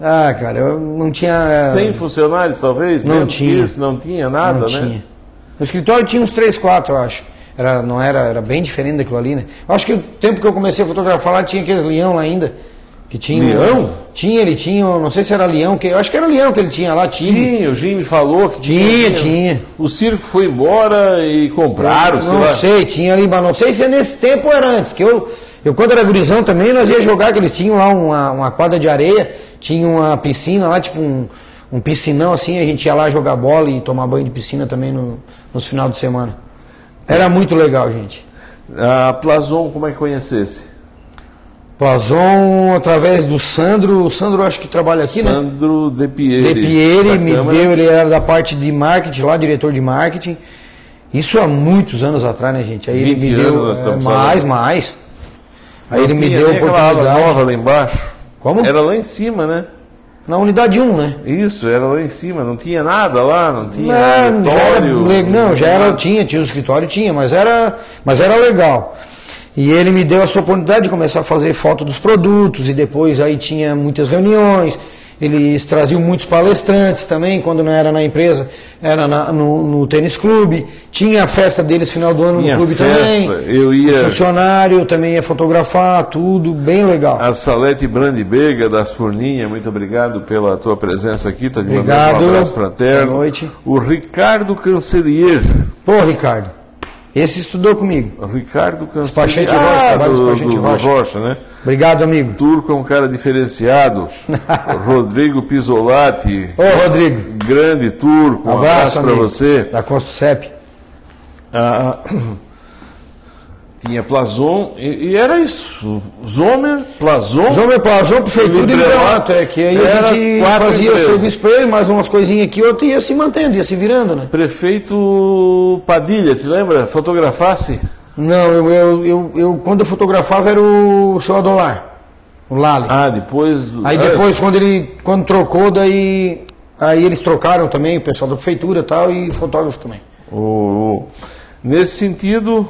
Ah, cara, eu não tinha. 100 funcionários, talvez? Não tinha. Isso, não tinha nada, não né? tinha. No escritório tinha uns 3, 4, eu acho. Era, não era, era bem diferente daquilo ali, né? Eu acho que o tempo que eu comecei a fotografar lá tinha aqueles leão lá ainda. Que tinha, Leão? Tinha, ele tinha, não sei se era leão, que, eu acho que era leão que ele tinha lá, tigre. Tinha, o Jim me falou que Tinha, tinha. O circo foi embora e compraram, sei não lá. sei, tinha ali, mas não sei se é nesse tempo ou era antes, que eu, eu quando era gurizão também, nós ia jogar, que eles tinham lá uma, uma quadra de areia, tinha uma piscina lá, tipo um, um piscinão assim, a gente ia lá jogar bola e tomar banho de piscina também no, nos final de semana. Era muito legal, gente. A Plazon, como é que conhecesse? Plazon, através do Sandro, o Sandro acho que trabalha aqui, né? Sandro De Pieri. De Pieri me Câmara. deu, ele era da parte de marketing lá, diretor de marketing. Isso há muitos anos atrás, né, gente? Aí ele 20 me deu é, mais, mais. Aí Não ele me deu a oportunidade. nova lá embaixo. Como? Era lá em cima, né? Na unidade 1, né? Isso, era lá em cima. Não tinha nada lá, não tinha Não, já era, escritório. não, já era, tinha, tinha o escritório, tinha, mas era, mas era legal. E ele me deu essa oportunidade de começar a fazer foto dos produtos e depois aí tinha muitas reuniões eles traziam muitos palestrantes também, quando não era na empresa, era na- no, no tênis clube. Tinha a festa deles final do ano no clube festa, também. eu ia- O funcionário eu também ia fotografar, tudo bem legal. A Salete Brandibega das Furninha, muito obrigado pela tua presença aqui. Tá te Obrigado. um abraço fraterno. Boa noite. O Ricardo Cancelier. Pô, Ricardo, esse estudou comigo. Ricardo Rocha, ah, trabalho do, do, do Rocha. Rocha, né? Obrigado, amigo. Turco é um cara diferenciado. Rodrigo Pisolati. Ô, Rodrigo, Grande turco. Um abraço, para amigo. você. Da Construcep. Ah, tinha Plazon e, e era isso. Zomer, Plazon. Zomer Plazon, prefeitura e. Librelato. É que aí Era a gente fazia empresas. serviço pra ele, mais umas coisinhas aqui, outra ia se mantendo, ia se virando, né? Prefeito Padilha, te lembra? Fotografasse? Não, eu, eu, eu, eu- quando eu fotografava era o seu Adolar, o Lali. Ah, depois. do- aí ah, depois, quando ele quando trocou, daí aí eles trocaram também, o pessoal da prefeitura e tal, e fotógrafo também. o- o- nesse sentido,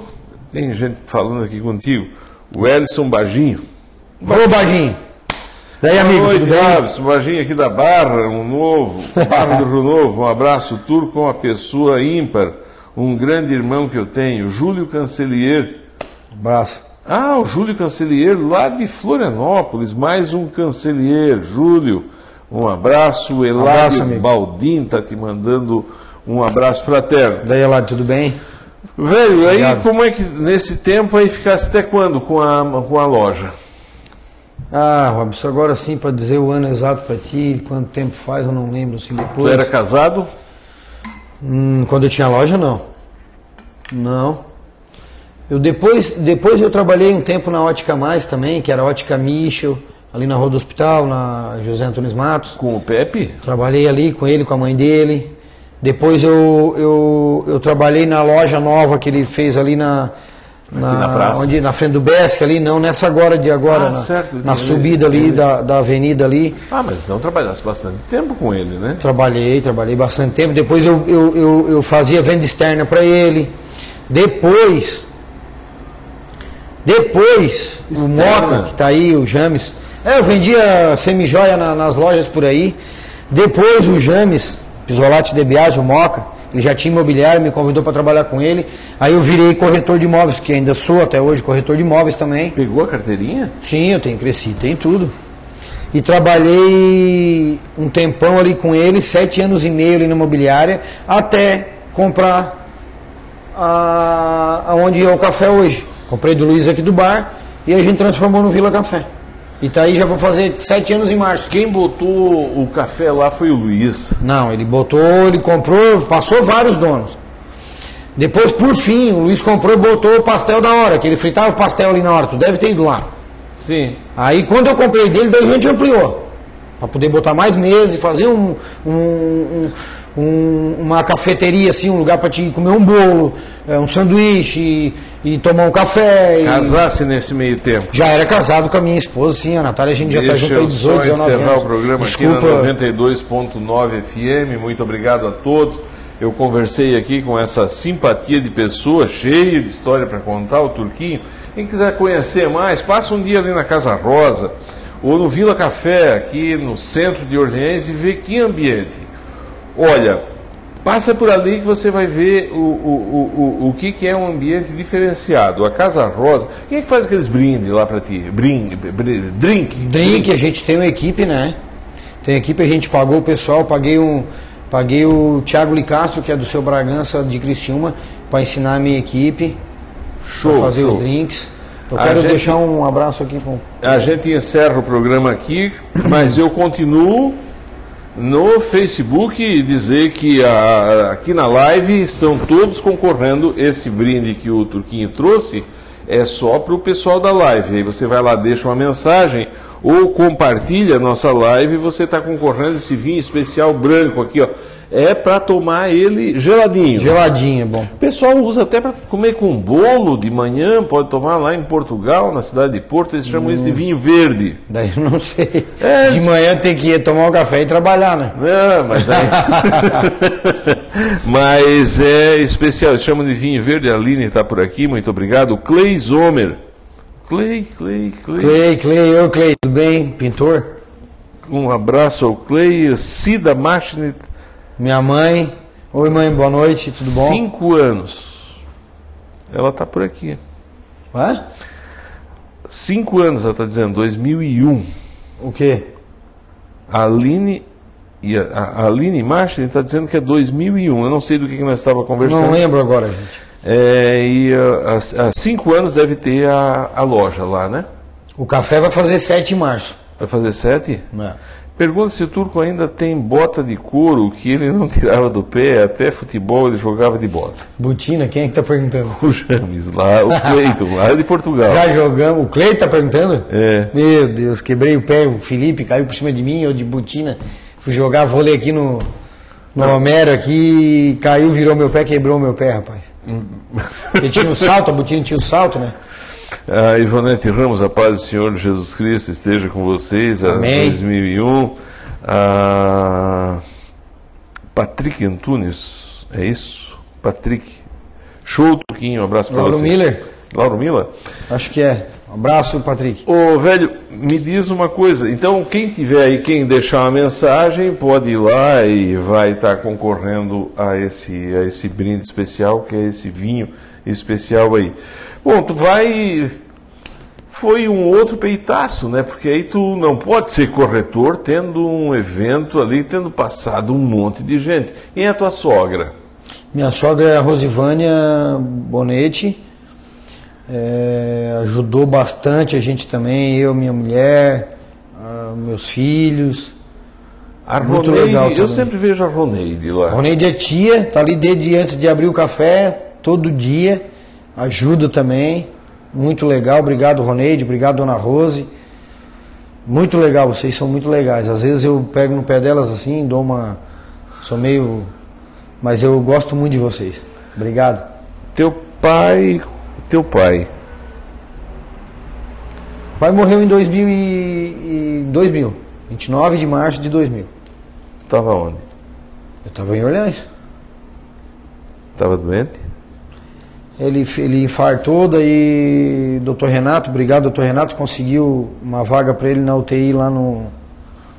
tem gente falando aqui contigo. O Elson Baginho. Ô, Baguinho. Daí, amigo, Boa noite, tudo bem? Robson. Baginho aqui da Barra, um novo. Barra do Rio Novo. Um abraço turco, uma pessoa ímpar. Um grande irmão que eu tenho, Júlio Cancelier. Abraço. Ah, o Júlio Cancelier, lá de Florianópolis, mais um Cancelier. Júlio, um abraço. O abraço, Eládio amigo. Baldim está te mandando um abraço fraterno. Daí, Elad, tudo bem? Velho, aí Obrigado. como é que nesse tempo aí ficasse até quando com a, com a loja? Ah, Robson, agora sim, para dizer o ano exato para ti, quanto tempo faz, eu não lembro, assim, Tu depois. era casado? Hum, quando eu tinha loja, não. Não. Eu depois, depois eu trabalhei um tempo na Ótica Mais também, que era a Ótica Michel, ali na Rua do Hospital, na José Antunes Matos. Com o Pepe? Trabalhei ali com ele, com a mãe dele. Depois eu, eu, eu trabalhei na loja nova que ele fez ali na, na, na praça. onde, na frente do Besc ali, não nessa agora de agora, Ah, na, certo, na subida ali da, da avenida ali. Ah, mas então trabalhasse bastante tempo com ele, né? Trabalhei, trabalhei bastante tempo. Depois eu, eu, eu, eu fazia venda externa para ele. Depois, depois, Externa? o Moca, que está aí, o James. É, eu vendia semijoia na, nas lojas por aí. Depois o James, Pisolati de o Moca, ele já tinha imobiliário, me convidou para trabalhar com ele. Aí eu virei corretor de imóveis, que ainda sou até hoje corretor de imóveis também. Pegou a carteirinha? Sim, eu tenho crescido, tem tudo. E trabalhei um tempão ali com ele, sete anos e meio ali na imobiliária, até comprar a, aonde é o café hoje. Comprei do Luiz aqui do bar e a gente transformou no Vila Café. E tá aí já vou fazer sete anos em março. Quem botou o café lá foi o Luiz. Não, ele botou, ele comprou, passou vários donos. Depois, por fim, o Luiz comprou e botou o pastel da hora, que ele fritava o pastel ali na hora, tu deve ter ido lá. Sim. Aí quando eu comprei dele, daí a gente ampliou. Para poder botar mais meses, fazer um, um- um- um- uma cafeteria, assim, um lugar para te comer um bolo, é, um sanduíche e, e tomar um café. e- Casasse nesse meio tempo. Já era casado com a minha esposa, sim, a Natália, a gente já está Deixa junto aí eu 18, só 19 encerrar anos. o programa Desculpa, aqui na 92.9 FM. Muito obrigado a todos. Eu conversei aqui com essa simpatia de pessoa, cheia de história para contar, o Turquinho. Quem quiser conhecer mais, passa um dia ali na Casa Rosa ou no Vila Café, aqui no centro de Orleans, e vê que ambiente. Olha, passa por ali que você vai ver o, o, o, o, o que, que é um ambiente diferenciado. A Casa Rosa. Quem é que faz aqueles brindes lá para ti? Brinde, brin- drink? Drink, a gente tem uma equipe, né? Tem equipe, a gente pagou o pessoal, paguei um. Paguei o Thiago Licastro, que é do seu Bragança de Criciúma, para ensinar a minha equipe, Show, fazer show. os drinks. Eu A quero gente- deixar um abraço aqui para A gente encerra o programa aqui, mas eu continuo no Facebook e dizer que a- aqui na live estão todos concorrendo. Esse brinde que o Turquinho trouxe é só para o pessoal da live. Aí você vai lá, deixa uma mensagem ou compartilha a nossa live e você está concorrendo esse vinho especial branco aqui, ó. É para tomar ele geladinho. geladinho, é bom. O pessoal usa até para comer com bolo de manhã, pode tomar lá em Portugal, na cidade de Porto, eles chamam isso de vinho verde. Daí eu não sei. É, de manhã tem que ir tomar um café e trabalhar, né? Não, mas aí... mas é especial, eles chamam de vinho verde. A Aline está por aqui, muito obrigado. Clay Zomer. Clay, Clay, Clay. Clay, Clay, eu, Clay, tudo bem? Pintor? Um abraço ao Clay, Cida Machine, Minha mãe. Oi, mãe, boa noite, tudo bom? cinco anos. Ela está por aqui. Hã? Cinco anos, ela está dizendo, 2001. O quê? A Aline, e a, a Aline Machine está dizendo que é 2001. Eu não sei do que, que nós estávamos conversando. Não lembro agora, gente. É, e ah, há, cinco anos deve ter a, a loja lá, né? O café vai fazer 7 de março. Vai fazer sete? É. Pergunta se o turco ainda tem bota de couro que ele não tirava do pé, até futebol ele jogava de bota. Butina, quem é que tá perguntando? O James lá, o Cleiton, lá de Portugal. Já jogamos. O Cleito tá perguntando? É. Meu Deus, quebrei o pé, o Felipe caiu por cima de mim, eu de botina. Fui jogar vôlei aqui no, no Homero aqui, caiu, virou meu pé, quebrou meu pé, rapaz. Porque tinha o salto, a botina tinha o salto, né? A Ivonete Ramos, a paz do Senhor Jesus Cristo esteja com vocês. a Amém. 2001. A Patrick Antunes, é isso? Patrick. Show, Tuquinho, um abraço para Lauro você. Miller, Lauro Miller? acho que é. Um abraço, Patrick. Ô, velho, me diz uma coisa. Então, quem tiver aí, quem deixar uma mensagem, pode ir lá e vai estar concorrendo a esse, a esse brinde especial, que é esse vinho especial aí. Bom, tu vai. Foi um outro peitaço, né? Porque aí tu não pode ser corretor tendo um evento ali, tendo passado um monte de gente. E a tua sogra? Minha sogra é a Rosivânia Bonetti. É, ajudou bastante a gente também, eu, minha mulher, meus filhos. A Muito Roneide, legal eu também. sempre vejo a Roneide lá. A Roneide é tia, tá ali desde antes de abrir o café, todo dia, ajuda também. Muito legal, obrigado Roneide, obrigado Dona Rose. Muito legal, vocês são muito legais. Às vezes eu pego no pé delas assim, dou uma. Sou meio. Mas eu gosto muito de vocês. Obrigado. Teu pai, teu pai, pai morreu em 2000, e, e 2000 29 de março de 2000. estava onde? Eu estava em Orleans. Estava doente? Ele, ele infartou, daí doutor Renato, obrigado doutor Renato, conseguiu uma vaga para ele na UTI lá no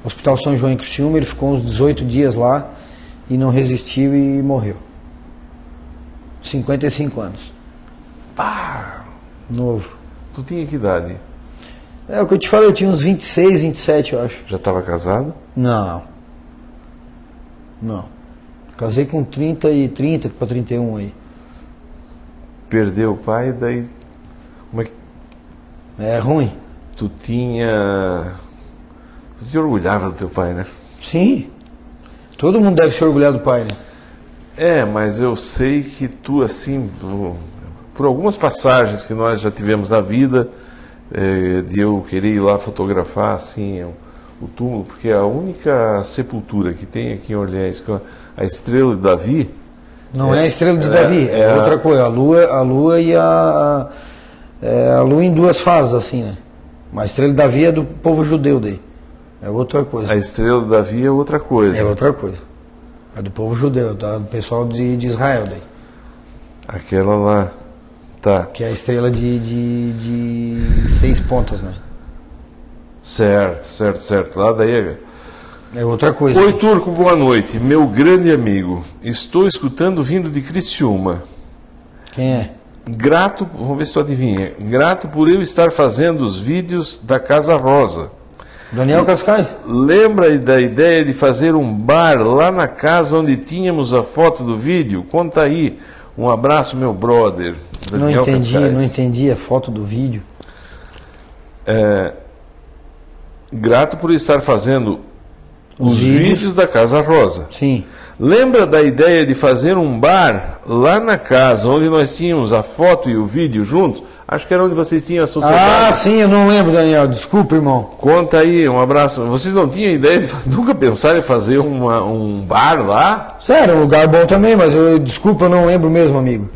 Hospital São João em Criciúma, ele ficou uns 18 dias lá e não resistiu e morreu. 55 anos. Pá! Novo. Tu tinha que idade? É o que eu te falei, eu tinha uns 26, 27 eu acho. Já estava casado? Não. Não. Casei com 30 e 30 para 31 aí. Perdeu o pai, daí. Como é que É ruim. tu tinha. Tu te orgulhava do teu pai, né? Sim. Todo mundo deve se orgulhar do pai, né? É, mas eu sei que tu, assim, por, algumas passagens que nós já tivemos na vida, eh, de eu querer ir lá fotografar, assim, o, o túmulo, porque a única sepultura que tem aqui em Orleans, a, a estrela de Davi, Não é, a estrela de é- Davi, é, é a- outra coisa. A lua, a lua e a. é a lua em duas fases, assim, né? Mas a estrela de Davi é do povo judeu daí. É outra coisa. a estrela de Davi é outra coisa. É outra coisa. É do povo judeu, tá? do pessoal de, de Israel daí. Aquela lá. Tá, Que é a estrela de, de, de seis pontas, né? certo, certo, certo. Lá daí. É outra coisa. Oi, Turco, boa noite. Meu grande amigo, estou escutando vindo de Criciúma. Quem é? Grato, vamos ver se tu adivinha. Grato por eu estar fazendo os vídeos da Casa Rosa. Daniel Cascais? Lembra da ideia de fazer um bar lá na casa onde tínhamos a foto do vídeo? Conta aí. Um abraço, meu brother. Não Daniel entendi, Cascais. não entendi a foto do vídeo. Grato por estar fazendo Os os vídeos. vídeos da Casa Rosa. Sim. Lembra da ideia de fazer um bar lá na casa onde nós tínhamos a foto e o vídeo juntos? Acho que era onde vocês tinham a Ah, sociedade. sim, eu não lembro, Daniel. Desculpa, irmão. Conta aí, um abraço. Vocês não tinham ideia de nunca pensaram em fazer uma- um bar lá? Sério, um lugar bom também, mas eu, desculpa, eu não lembro mesmo, amigo.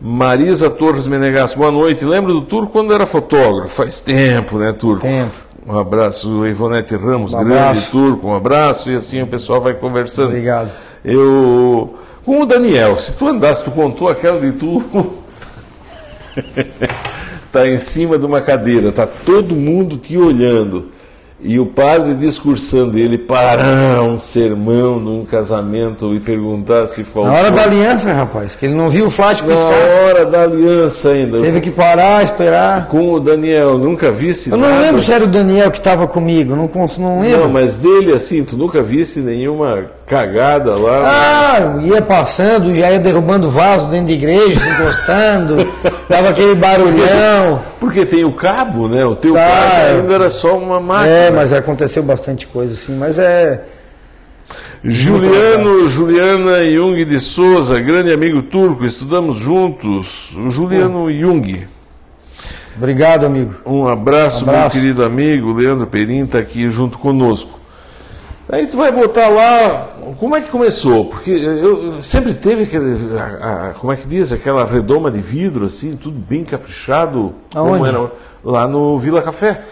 Marisa Torres Menegasso, boa noite. Lembra do Turco quando era fotógrafo? Faz tempo, né, Turco? Tempo. Um abraço, Ivonete Ramos, Um grande. Turco, um abraço, e assim o pessoal vai conversando. Obrigado. Eu. Com o Daniel, se tu andasse, tu contou aquela de tu. tá em cima de uma cadeira, tá todo mundo te olhando. E o padre discursando, ele parar um sermão num casamento e perguntar se faltou. Na hora da aliança, rapaz, que ele não viu o flash Na hora da aliança ainda. Teve que parar, esperar. Com o Daniel, nunca visse Eu não nada. lembro se era o Daniel que estava comigo, não, não lembro. Não, mas dele assim, tu nunca visse nenhuma cagada lá. Ah, ia passando, já ia derrubando vaso dentro de igreja, se encostando, dava aquele barulhão. Porque tem o cabo, né? O teu Tá, caso ainda era só uma máquina. É, mas aconteceu bastante coisa assim, mas é. Juliano, Juliana Jung de Souza, grande amigo turco, estudamos juntos. O Juliano Jung. Obrigado, amigo. Um abraço, meu Abraço. querido amigo. Leandro Perim está aqui junto conosco. Aí tu vai botar lá. Como é que começou? Porque eu eu sempre teve aquele. a- a- como é que diz? Aquela redoma de vidro, assim, tudo bem caprichado. Como Aonde? era lá no Vila Café.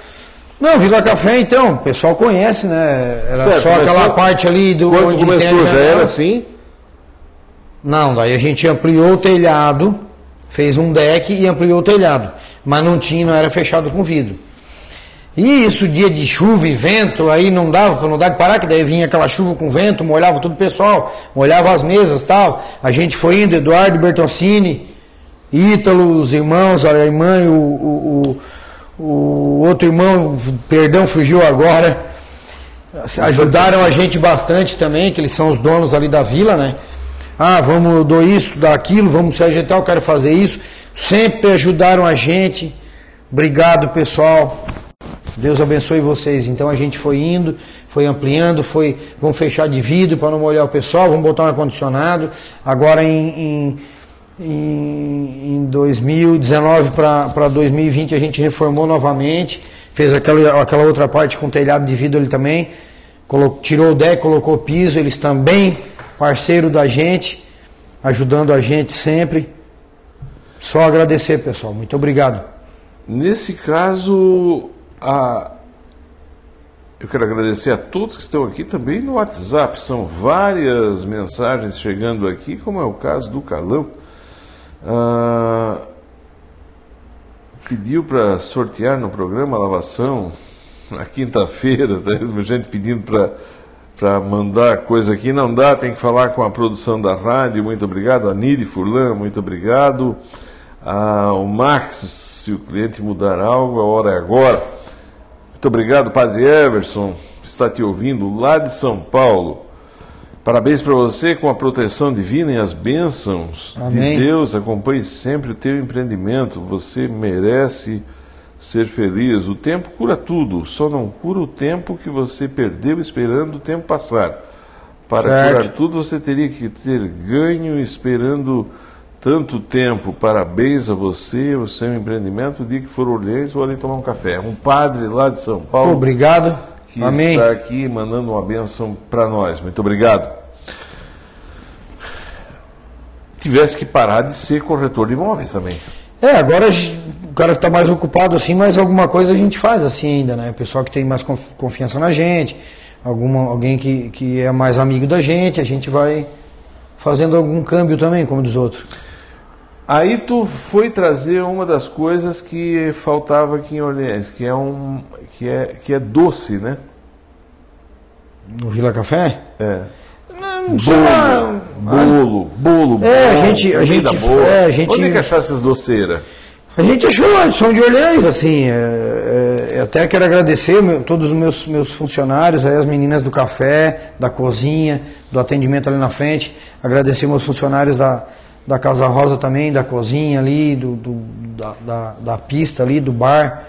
Não, Vila Café então, o pessoal conhece, né? Era Certo, só aquela quando- parte ali do Quando onde começou, já era assim? Não, daí a gente ampliou o telhado, fez um deck e ampliou o telhado. Mas não tinha, não era fechado com vidro. E isso, dia de chuva e vento, aí não dava não de parar, que daí vinha aquela chuva com vento, molhava tudo o pessoal, molhava as mesas tal. A gente foi indo, Eduardo Bertoncini, Ítalo, os irmãos, a irmã o, o, o, o outro irmão, perdão, fugiu agora. Ajudaram a gente bastante também, que eles são os donos ali da vila, né? Ah, vamos, dou isso, dou aquilo, vamos se ajeitar, eu quero fazer isso. Sempre ajudaram a gente. Obrigado, pessoal. Deus abençoe vocês. Então a gente foi indo, foi ampliando, foi, vamos fechar de vidro para não molhar o pessoal, vamos botar um ar-condicionado. Agora em, em, em, em 2019 para 2020 a gente reformou novamente, fez aquela, aquela outra parte com telhado de vidro ali também, colo- tirou o deck, colocou piso, eles também, parceiro da gente, ajudando a gente sempre. Só agradecer, pessoal. Muito obrigado. Nesse caso, a... eu quero agradecer a todos que estão aqui também no WhatsApp. São várias mensagens chegando aqui, como é o caso do Carlão. Ah, Pediu para sortear no programa lavação na quinta-feira, tá? gente pedindo para para mandar coisa aqui, não dá, tem que falar com a produção da rádio, muito obrigado. A Furlan, muito obrigado. Ah, o Max, se o cliente mudar algo, a hora é agora. Muito obrigado, Padre Everson, que está te ouvindo lá de São Paulo. Parabéns para você com a proteção divina e as bênçãos Amém. de Deus. Acompanhe sempre o teu empreendimento. Você merece ser feliz. O tempo cura tudo, só não cura o tempo que você perdeu esperando o tempo passar. Para Certo. curar tudo, você teria que ter ganho esperando tanto tempo. Parabéns a você, o seu empreendimento. O dia que for Orleans, vou ali tomar um café. Um padre lá de São Paulo Obrigado. que Amém. está aqui mandando uma bênção para nós. Muito obrigado. Tivesse que parar de ser corretor de imóveis também. É, agora o cara está mais ocupado assim, mas alguma coisa a gente faz assim ainda, né? O pessoal que tem mais conf- confiança na gente, alguma, alguém que, que é mais amigo da gente, a gente vai fazendo algum câmbio também, como dos outros. Aí tu foi trazer uma das coisas que faltava aqui em Orleans, que é um que é que é doce, né? No Vila Café? É. Não. Bolo, bolo, bolo. É, a bom, gente- a gente- boa. é, a gente- Onde é que achasse essas doceiras? A gente achou São de Orleans, assim, é, é, até quero agradecer meu- todos os meus, meus funcionários, aí as meninas do café, da cozinha, do atendimento ali na frente, agradecer meus funcionários da, da Casa Rosa também, da cozinha ali, do, do- da, da, da pista ali, do bar.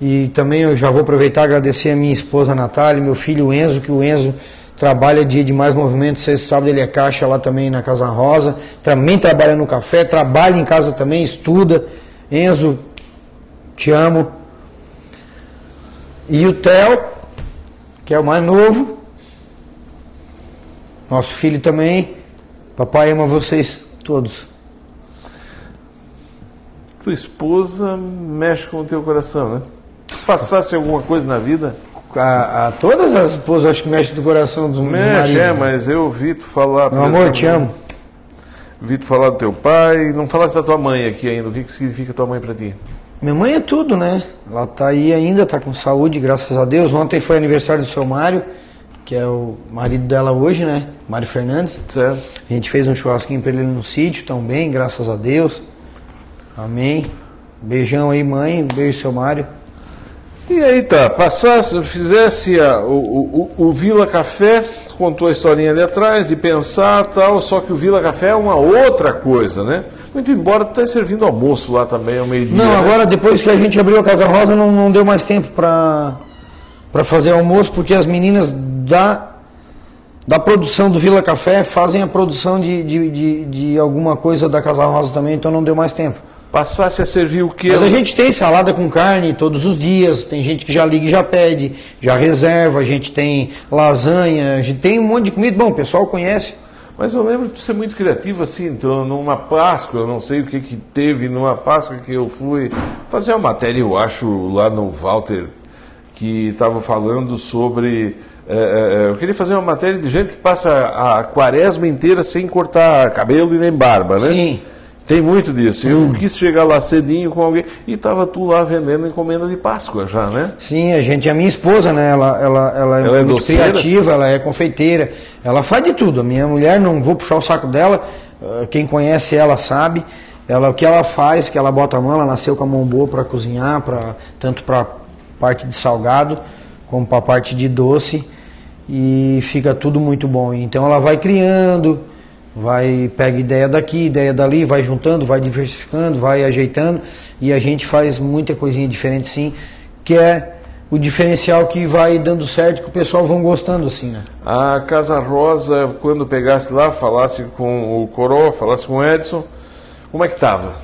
E também eu já vou aproveitar e agradecer a minha esposa Natália, meu filho Enzo, que o Enzo trabalha dia de mais movimento, sexta sábado ele é caixa lá também na Casa Rosa, também trabalha no café, trabalha em casa também, estuda. Enzo, te amo. E o Theo, que é o mais novo, nosso filho também. Papai ama vocês todos. Tua esposa mexe com o teu coração, né? Passasse alguma coisa na vida, A, a todas as esposas acho que mexem do coração dos, mexe, maridos. é, mas eu ouvi tu falar. Meu amor, te amo. Vi tu falar do teu pai, não falasse da tua mãe aqui ainda. O que, que significa tua mãe para ti? Minha mãe é tudo, né? Ela tá aí ainda, tá com saúde, graças a Deus. Ontem foi aniversário do seu Mário, que é o marido dela hoje, né? Mário Fernandes. Certo. A gente fez um churrasquinho pra ele no sítio, tão bem, graças a Deus. Amém. Beijão aí, mãe. Beijo, seu Mário. E aí tá, passasse, fizesse a- o, o, o Vila Café, contou a historinha ali atrás, de pensar tal, só que o Vila Café é uma outra coisa, né? Muito embora tu tá servindo almoço lá também ao meio-dia. Não, né? agora depois que a gente abriu a Casa Rosa não, não deu mais tempo pra, pra fazer almoço, porque as meninas da, da produção do Vila Café fazem a produção de, de, de, de alguma coisa da Casa Rosa também, então não deu mais tempo. Passasse a servir o quê? Mas a gente tem salada com carne todos os dias, tem gente que já liga e já pede, já reserva, a gente tem lasanha, a gente tem um monte de comida. Bom, o pessoal conhece. Mas eu lembro de ser muito criativo assim, então, numa Páscoa, eu não sei o que que teve numa Páscoa que eu fui fazer uma matéria, eu acho, lá no Walter, que estava falando sobre. Eh, eh, eu queria fazer uma matéria de gente que passa a quaresma inteira sem cortar cabelo e nem barba, né? Sim. Tem muito disso. Eu quis chegar lá cedinho com alguém e estava tu lá vendendo encomenda de Páscoa já, né? Sim, a gente, a minha esposa, né, ela, ela, ela é Ela é muito doceira? criativa, ela é confeiteira, ela faz de tudo. A minha mulher, não vou puxar o saco dela, ah, quem conhece ela sabe. Ela, o que ela faz, que ela bota a mão, ela nasceu com a mão boa para cozinhar, pra, tanto para parte de salgado como para parte de doce e fica tudo muito bom. Então ela vai criando, vai pega ideia daqui, ideia dali, vai juntando, vai diversificando, vai ajeitando e a gente faz muita coisinha diferente sim, que é o diferencial que vai dando certo, que o pessoal vão gostando assim, né? A Casa Rosa, quando pegasse lá, falasse com o Coró, falasse com o Edson, como é que estava?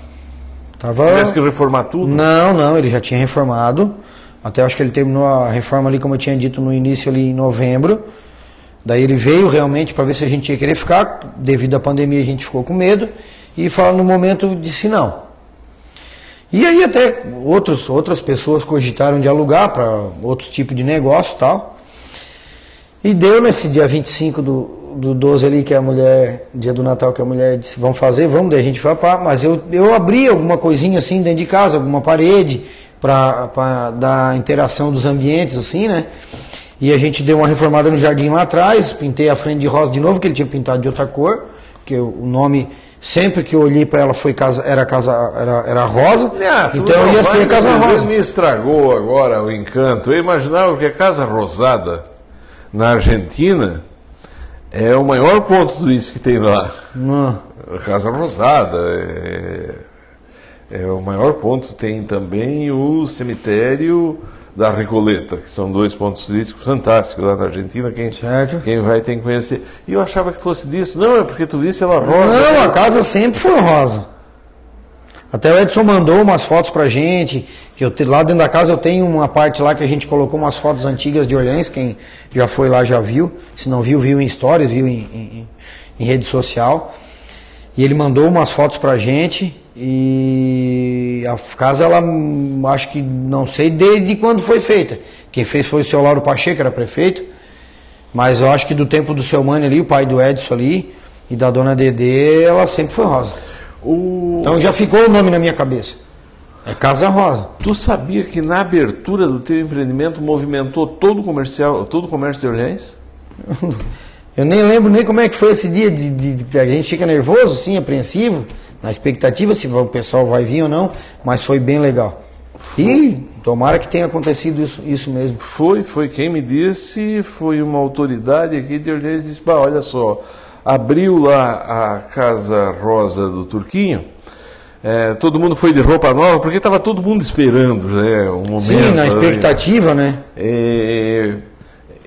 Tava Tivesse que reformar tudo? Não, não, ele já tinha reformado. Até acho que ele terminou a reforma ali, como eu tinha dito no início ali em novembro. Daí ele veio realmente para ver se a gente ia querer ficar. Devido à pandemia a gente ficou com medo. E fala no momento disse não. E aí até outros, outras pessoas cogitaram de alugar para outros tipos de negócio tal. E deu nesse dia 25 do, do 12 ali, que a mulher, dia do Natal, que a mulher disse, vamos fazer, vamos, daí a gente vai pá, mas eu, eu abri alguma coisinha assim dentro de casa, alguma parede, para dar interação dos ambientes, assim, né? E a gente deu uma reformada no jardim lá atrás, pintei a frente de rosa de novo, que ele tinha pintado de outra cor, que o nome, sempre que eu olhei para ela foi casa, era casa, era, era rosa, Ah, então ia ser casa rosa. me estragou agora o encanto. Eu imaginava que a Casa Rosada, na Argentina, é o maior ponto turístico que tem lá. Não. Casa Rosada é, é o maior ponto. Tem também o cemitério da Recoleta, que são dois pontos turísticos fantásticos lá na Argentina. Quem, Certo. quem vai tem que conhecer. E eu achava que fosse disso. Não, é porque tu disse ela rosa. Não, a casa sempre foi rosa. Até o Edson mandou umas fotos pra gente, que eu lá dentro da casa eu tenho uma parte lá que a gente colocou umas fotos antigas de Orleans, quem já foi lá já viu, se não viu, viu em stories, viu em, em- em rede social. E ele mandou umas fotos pra gente e a casa ela acho que não sei desde quando foi feita. Quem fez foi o seu Lauro Pacheco, era prefeito. Mas eu acho que do tempo do seu Mano ali, o pai do Edson ali, e da dona Dedê, ela sempre foi rosa. O... Então já ficou o nome na minha cabeça. É Casa Rosa. Tu sabia que na abertura do teu empreendimento movimentou todo o comercial, todo o comércio de Orleans? Eu nem lembro nem como é que foi esse dia de, de- de- a gente fica nervoso, sim, apreensivo, na expectativa se o pessoal vai vir ou não, mas foi bem legal. E tomara que tenha acontecido isso, isso mesmo. Foi, foi quem me disse, foi uma autoridade aqui de Orleans disse, bah, olha só, abriu lá a Casa Rosa do Turquinho, eh, todo mundo foi de roupa nova, porque estava todo mundo esperando né, o momento. Sim, na né? expectativa, né? É,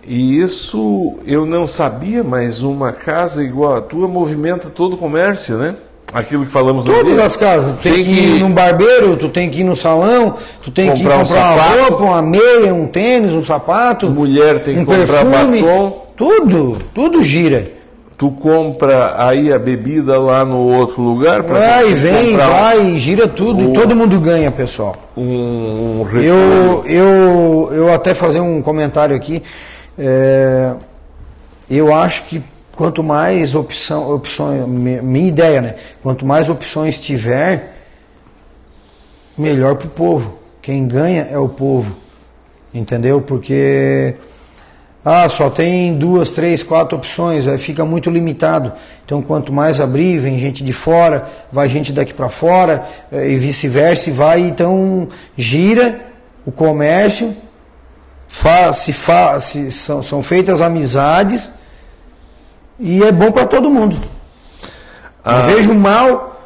e isso eu não sabia, mas uma casa igual a tua movimenta todo o comércio, né? Aquilo que falamos no Todas as casas. Tu tem, Tem que ir que- num barbeiro, tu tem que ir no salão, tu tem que ir Comprar um comprar uma sapato. roupa, uma meia, um tênis, um sapato. Mulher tem que um comprar perfume. batom. Tudo, tudo gira. Tu compra aí a bebida lá no outro lugar para Vai, vem, vai, gira tudo. E todo mundo ganha, pessoal. um, um Eu, eu, eu até fazer um comentário aqui. é, eu acho que quanto mais opção, mi- minha ideia, né? Quanto mais opções tiver, melhor para o povo. Quem ganha é o povo. Entendeu? Porque ah, só tem duas, três, quatro opções, aí fica muito limitado. Então, quanto mais abrir, vem gente de fora, vai gente daqui para fora eh, e vice-versa, vai, então gira o comércio, faz, se faz, se, são, são feitas amizades e é bom para todo mundo. Ah. Não vejo mal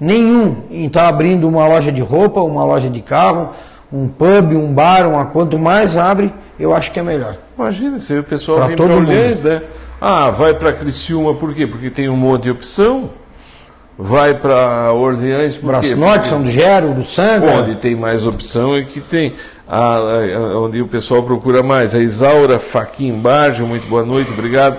nenhum em estar tá abrindo uma loja de roupa, uma loja de carro, um pub, um bar, uma, quanto mais abre, eu acho que é melhor. Imagina, se o pessoal pra vem para Orleans, né? Ah, vai para Criciúma por quê? Porque tem um monte de opção. Vai para Orleans por Braço quê? Norte. São do Gero, do Sanga. Onde tem mais opção é que tem. Ah, onde o pessoal procura mais. A Isaura Faquim Baggio, muito boa noite, obrigado.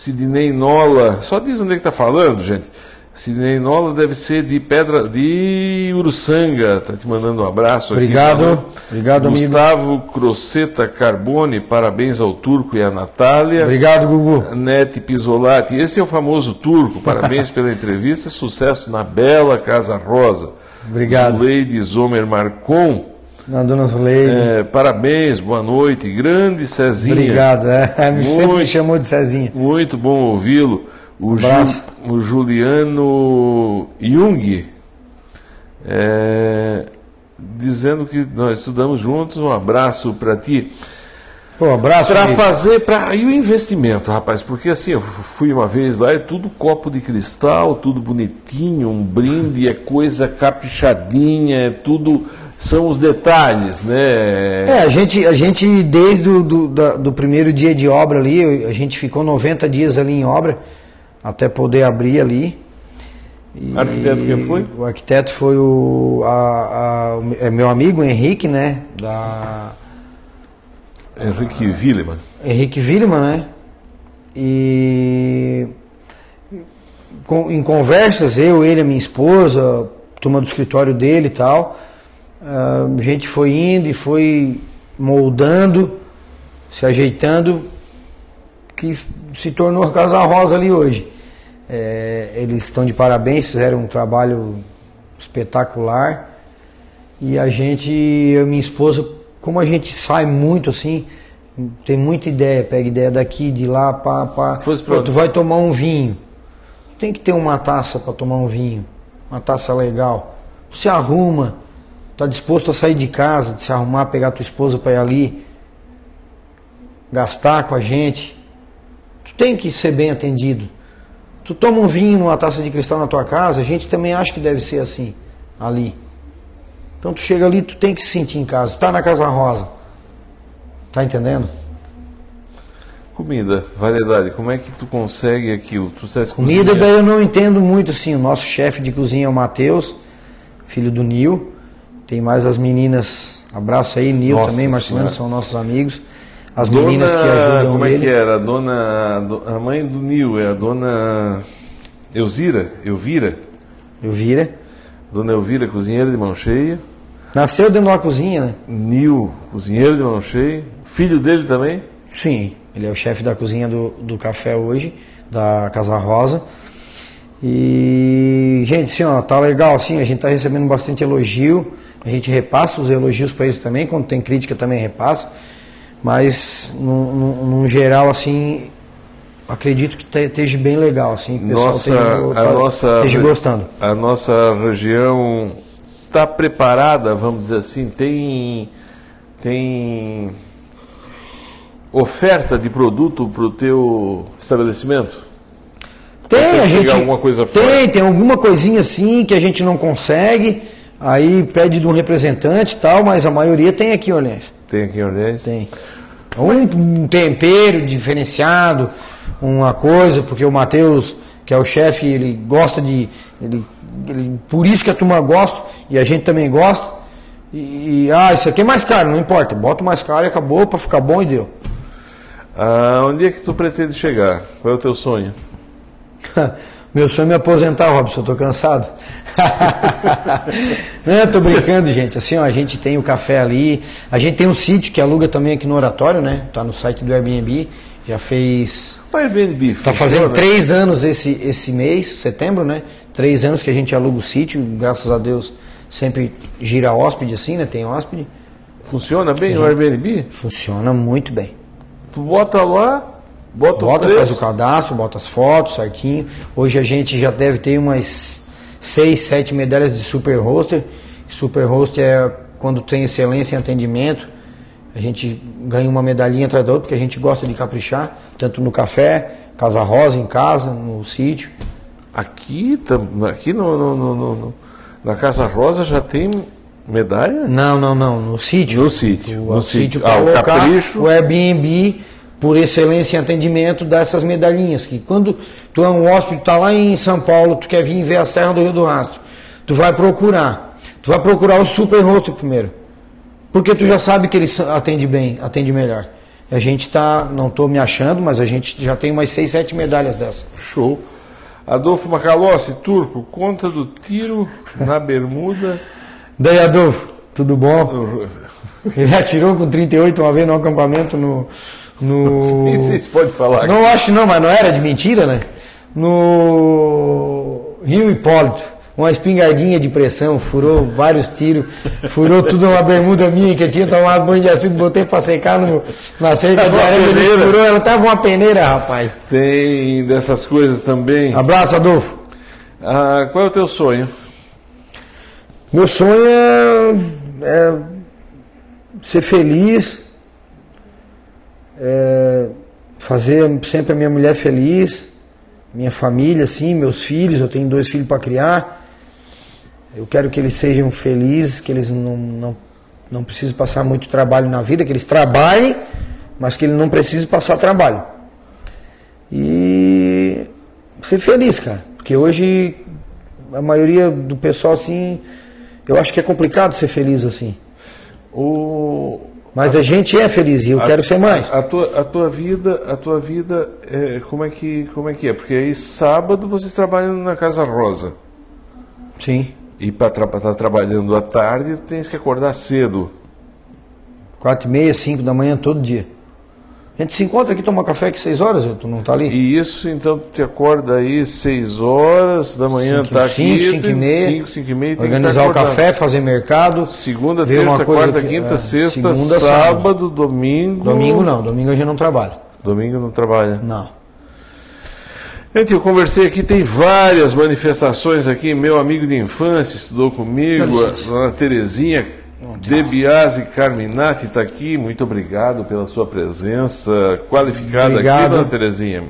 Sidney Nola, só diz onde é que está falando, gente. Sidney Nola deve ser de Pedra de Uruçanga. Tá te mandando um abraço Obrigado. aqui. Obrigado, amigo. Gustavo Croceta Carbone, parabéns ao Turco e à Natália. Obrigado, Gugu. Nete Pisolati, esse é o famoso Turco. Parabéns pela entrevista. Sucesso na bela Casa Rosa. Obrigado. Zuleide Zomer Marcon. Na dona Zuleide. É, parabéns, boa noite. Grande Cezinha. Obrigado, é. Me sempre me chamou de Cezinha. Muito bom ouvi-lo. O, Ju, o Juliano Jung, é, dizendo que nós estudamos juntos. Um abraço para ti. Um abraço. Para fazer. Pra, e o investimento, rapaz? Porque assim, eu fui uma vez lá, é tudo copo de cristal, tudo bonitinho, um brinde, é coisa caprichadinha, é tudo. São os detalhes, né? É, a gente, a gente desde o do, do, do primeiro dia de obra ali, a gente ficou 90 dias ali em obra até poder abrir ali. E arquiteto quem foi? O arquiteto foi o, a, a, é meu amigo Henrique, né? Da... Henrique Willeman. Henrique Willeman, né? E com, em conversas, eu, ele, a minha esposa, turma do escritório dele e tal, a gente foi indo e foi moldando, se ajeitando que se tornou a Casa Rosa ali hoje. É, eles estão de parabéns, fizeram um trabalho espetacular. E a gente, eu e minha esposa, como a gente sai muito assim, tem muita ideia, pega ideia daqui, de lá, pá, pá. Pô, tu vai tomar um vinho. Tem que ter uma taça para tomar um vinho, uma taça legal. Você arruma, está disposto a sair de casa, de se arrumar, pegar tua esposa para ir ali, gastar com a gente tem que ser bem atendido. Tu toma um vinho numa taça de cristal na tua casa, a gente também acha que deve ser assim, ali. Então tu chega ali, tu tem que se sentir em casa. Tu tá na Casa Rosa. Tá entendendo? Comida, variedade, como é que tu consegue aquilo? Tu Comida daí eu não entendo muito, assim. O nosso chefe de cozinha é o Matheus, filho do Nil. Tem mais as meninas. Abraço aí, Nil também, Marcelino, são nossos amigos as dona, meninas que ajudam como ele. Como é que era? A dona, a mãe do Nil é a dona Elzira, Elvira? Elvira. Dona Elvira, cozinheira de mão cheia. Nasceu dentro de uma cozinha, né? Nil, cozinheiro de mão cheia. Filho dele também? Sim, ele é o chefe da cozinha do, do café hoje, da Casa Rosa. E, gente, assim, ó, tá legal, assim, a gente tá recebendo bastante elogio. A gente repassa os elogios para eles também, quando tem crítica também repassa. Mas, no, geral, assim, acredito que esteja bem legal, assim, o pessoal nossa, esteja, a nossa, esteja gostando. A nossa região está preparada, vamos dizer assim, tem, tem oferta de produto para o teu estabelecimento? Tem, a gente alguma coisa tem, fora? tem alguma coisinha assim que a gente não consegue, aí pede de um representante e tal, mas a maioria tem aqui, Orleans. Tem aqui em Orleans? Tem. Um, um tempero diferenciado, uma coisa, porque o Matheus, que é o chefe, ele gosta de. Ele, ele, por isso que a turma gosta, e a gente também gosta. E, e, ah, isso aqui é mais caro, não importa. Bota mais caro e acabou para ficar bom e deu. Ah, onde é que tu pretende chegar? Qual é o teu sonho? Meu sonho é me aposentar, Robson, eu tô cansado. Não, tô brincando, gente. Assim, ó, a gente tem o café ali, a gente tem um sítio que aluga também aqui no Oratório, né? Tá no site do Airbnb. Já fez. O Airbnb Tá fazendo três anos esse, esse mês, setembro, né? Três anos que a gente aluga o sítio, graças a Deus sempre gira hóspede assim, né? Tem hóspede. Funciona bem o Airbnb? Funciona muito bem. Tu bota lá, bota, Bota, o faz o cadastro, bota as fotos certinho. Hoje a gente já deve ter umas 6, 7 medalhas de Super Roster. Super Roster é quando tem excelência em atendimento. A gente ganha uma medalhinha atrás da outra, porque a gente gosta de caprichar, tanto no café, Casa Rosa em casa, no sítio. Aqui, aqui no, no- no- no- na Casa Rosa já tem medalha? Não, não, não, no sítio. No sítio. O No sítio sítio. Ah, o capricho. o Airbnb, por excelência em atendimento, dá essas medalhinhas. Que quando tu é um hóspede, tá lá em São Paulo, tu quer vir ver a Serra do Rio do Rastro, tu vai procurar. Tu vai procurar o Super Rosto primeiro. Porque tu já sabe que ele atende bem, atende melhor. A gente tá, não estou me achando, mas a gente já tem umas 6, 7 medalhas dessa. Show. Adolfo Macalossi, turco, conta do tiro na bermuda. Daí, Adolfo, tudo bom? Ele atirou com 38 uma vez no acampamento no. No... Sei se pode falar. Não acho que não, mas não era de mentira, né? No Rio Hipólito, uma espingardinha de pressão, furou vários tiros, furou tudo uma bermuda minha que eu tinha tomado banho de açúcar, botei pra secar no, na cerca de Uma areia, ele furou, ela tava uma peneira, rapaz. Tem dessas coisas também. Abraço, Adolfo. Ah, qual é o teu sonho? Meu sonho é, é ser feliz, é fazer sempre a minha mulher feliz, minha família, assim, meus filhos. Eu tenho dois filhos para criar. Eu quero que eles sejam felizes, que eles não, não, não precisem passar muito trabalho na vida, que eles trabalhem, mas que eles não precisem passar trabalho. E ser feliz, cara. Porque hoje a maioria do pessoal assim, eu acho que é complicado ser feliz assim. O, Mas a gente é feliz e eu quero ser mais. A tua, a tua vida, a tua vida, é, como é que, como é que é? Porque aí sábado vocês trabalham na Casa Rosa Sim. e para estar trabalhando à tarde tens que acordar cedo. Quatro e meia, cinco da manhã todo dia. A gente se encontra aqui, toma café aqui seis horas, tu não tá ali? E isso então tu te acorda aí seis horas da manhã, Cinco- tá aqui, cinco, cinco e meia. cinco, cinco e meia, que Organizar tá o café, fazer mercado. Segunda, terça, quarta, que- quinta, é, sexta, segunda, sábado, domingo. Domingo não, domingo a gente não trabalha. Domingo não trabalha. Não. Gente, eu conversei aqui, tem várias manifestações aqui. Meu amigo de infância estudou comigo, a dona Terezinha De Biasi Carminati está aqui. Muito obrigado pela sua presença qualificada aqui, Obrigado. dona Terezinha.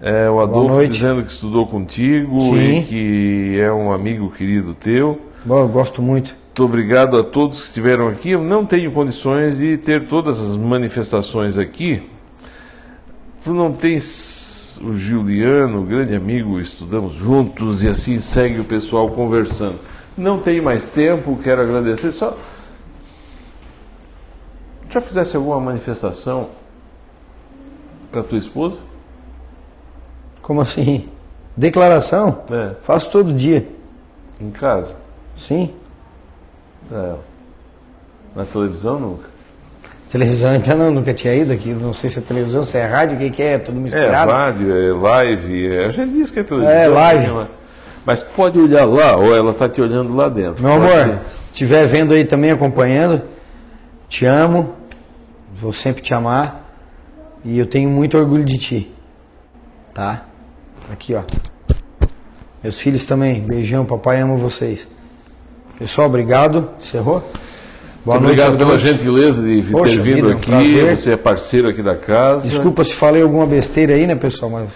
É, o Adolfo dizendo que estudou contigo Sim. e que é um amigo querido teu. Bom, eu gosto muito. Muito obrigado a todos que estiveram aqui. Eu não tenho condições de ter todas as manifestações aqui. Tu não tens o Juliano, grande amigo, estudamos juntos e assim segue o pessoal conversando. Não tenho mais tempo, quero agradecer. Só. Já fizesse alguma manifestação para tua esposa? Como assim? Declaração? É, Faço todo dia. em casa? Sim. É. Na televisão nunca. Televisão então não, nunca tinha ido aqui. Não sei se é televisão, se é rádio, o que, que é, tudo É, misturado. rádio, é live, é, a gente diz que é televisão. É, live. mas- Mas pode olhar lá, ou ela está te olhando lá dentro. Meu Pode amor, ter. se estiver vendo aí também, acompanhando, te amo, vou sempre te amar e eu tenho muito orgulho de ti. Tá? Aqui, ó. Meus filhos também, beijão, papai ama vocês. Pessoal, obrigado. Encerrou? Boa Muito obrigado a pela gentileza de Poxa ter vindo vida, um aqui. prazer. Você é parceiro aqui da casa. Desculpa se falei alguma besteira aí, né, pessoal, mas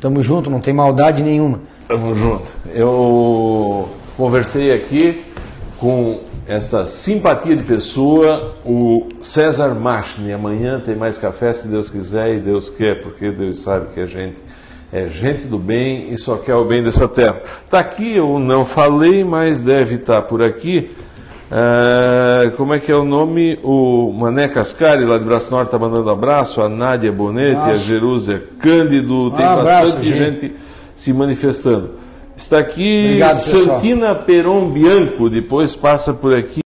tamo junto, não tem maldade nenhuma. Tamo junto. Eu conversei aqui com essa simpatia de pessoa, o César Machni. Amanhã tem mais café, se Deus quiser e Deus quer, porque Deus sabe que a gente é gente do bem e só quer o bem dessa terra. Está aqui, eu não falei, mas deve estar por aqui. Ah, como é que é o nome? O Mané Cascari, lá de Braço Norte, está mandando abraço. A Nádia Bonetti, a Abraço. Jerúzia Cândido, tem Ah, abraço, bastante gente. gente se manifestando. Está aqui Obrigado, pessoal. Santina Peron Bianco, depois passa por aqui.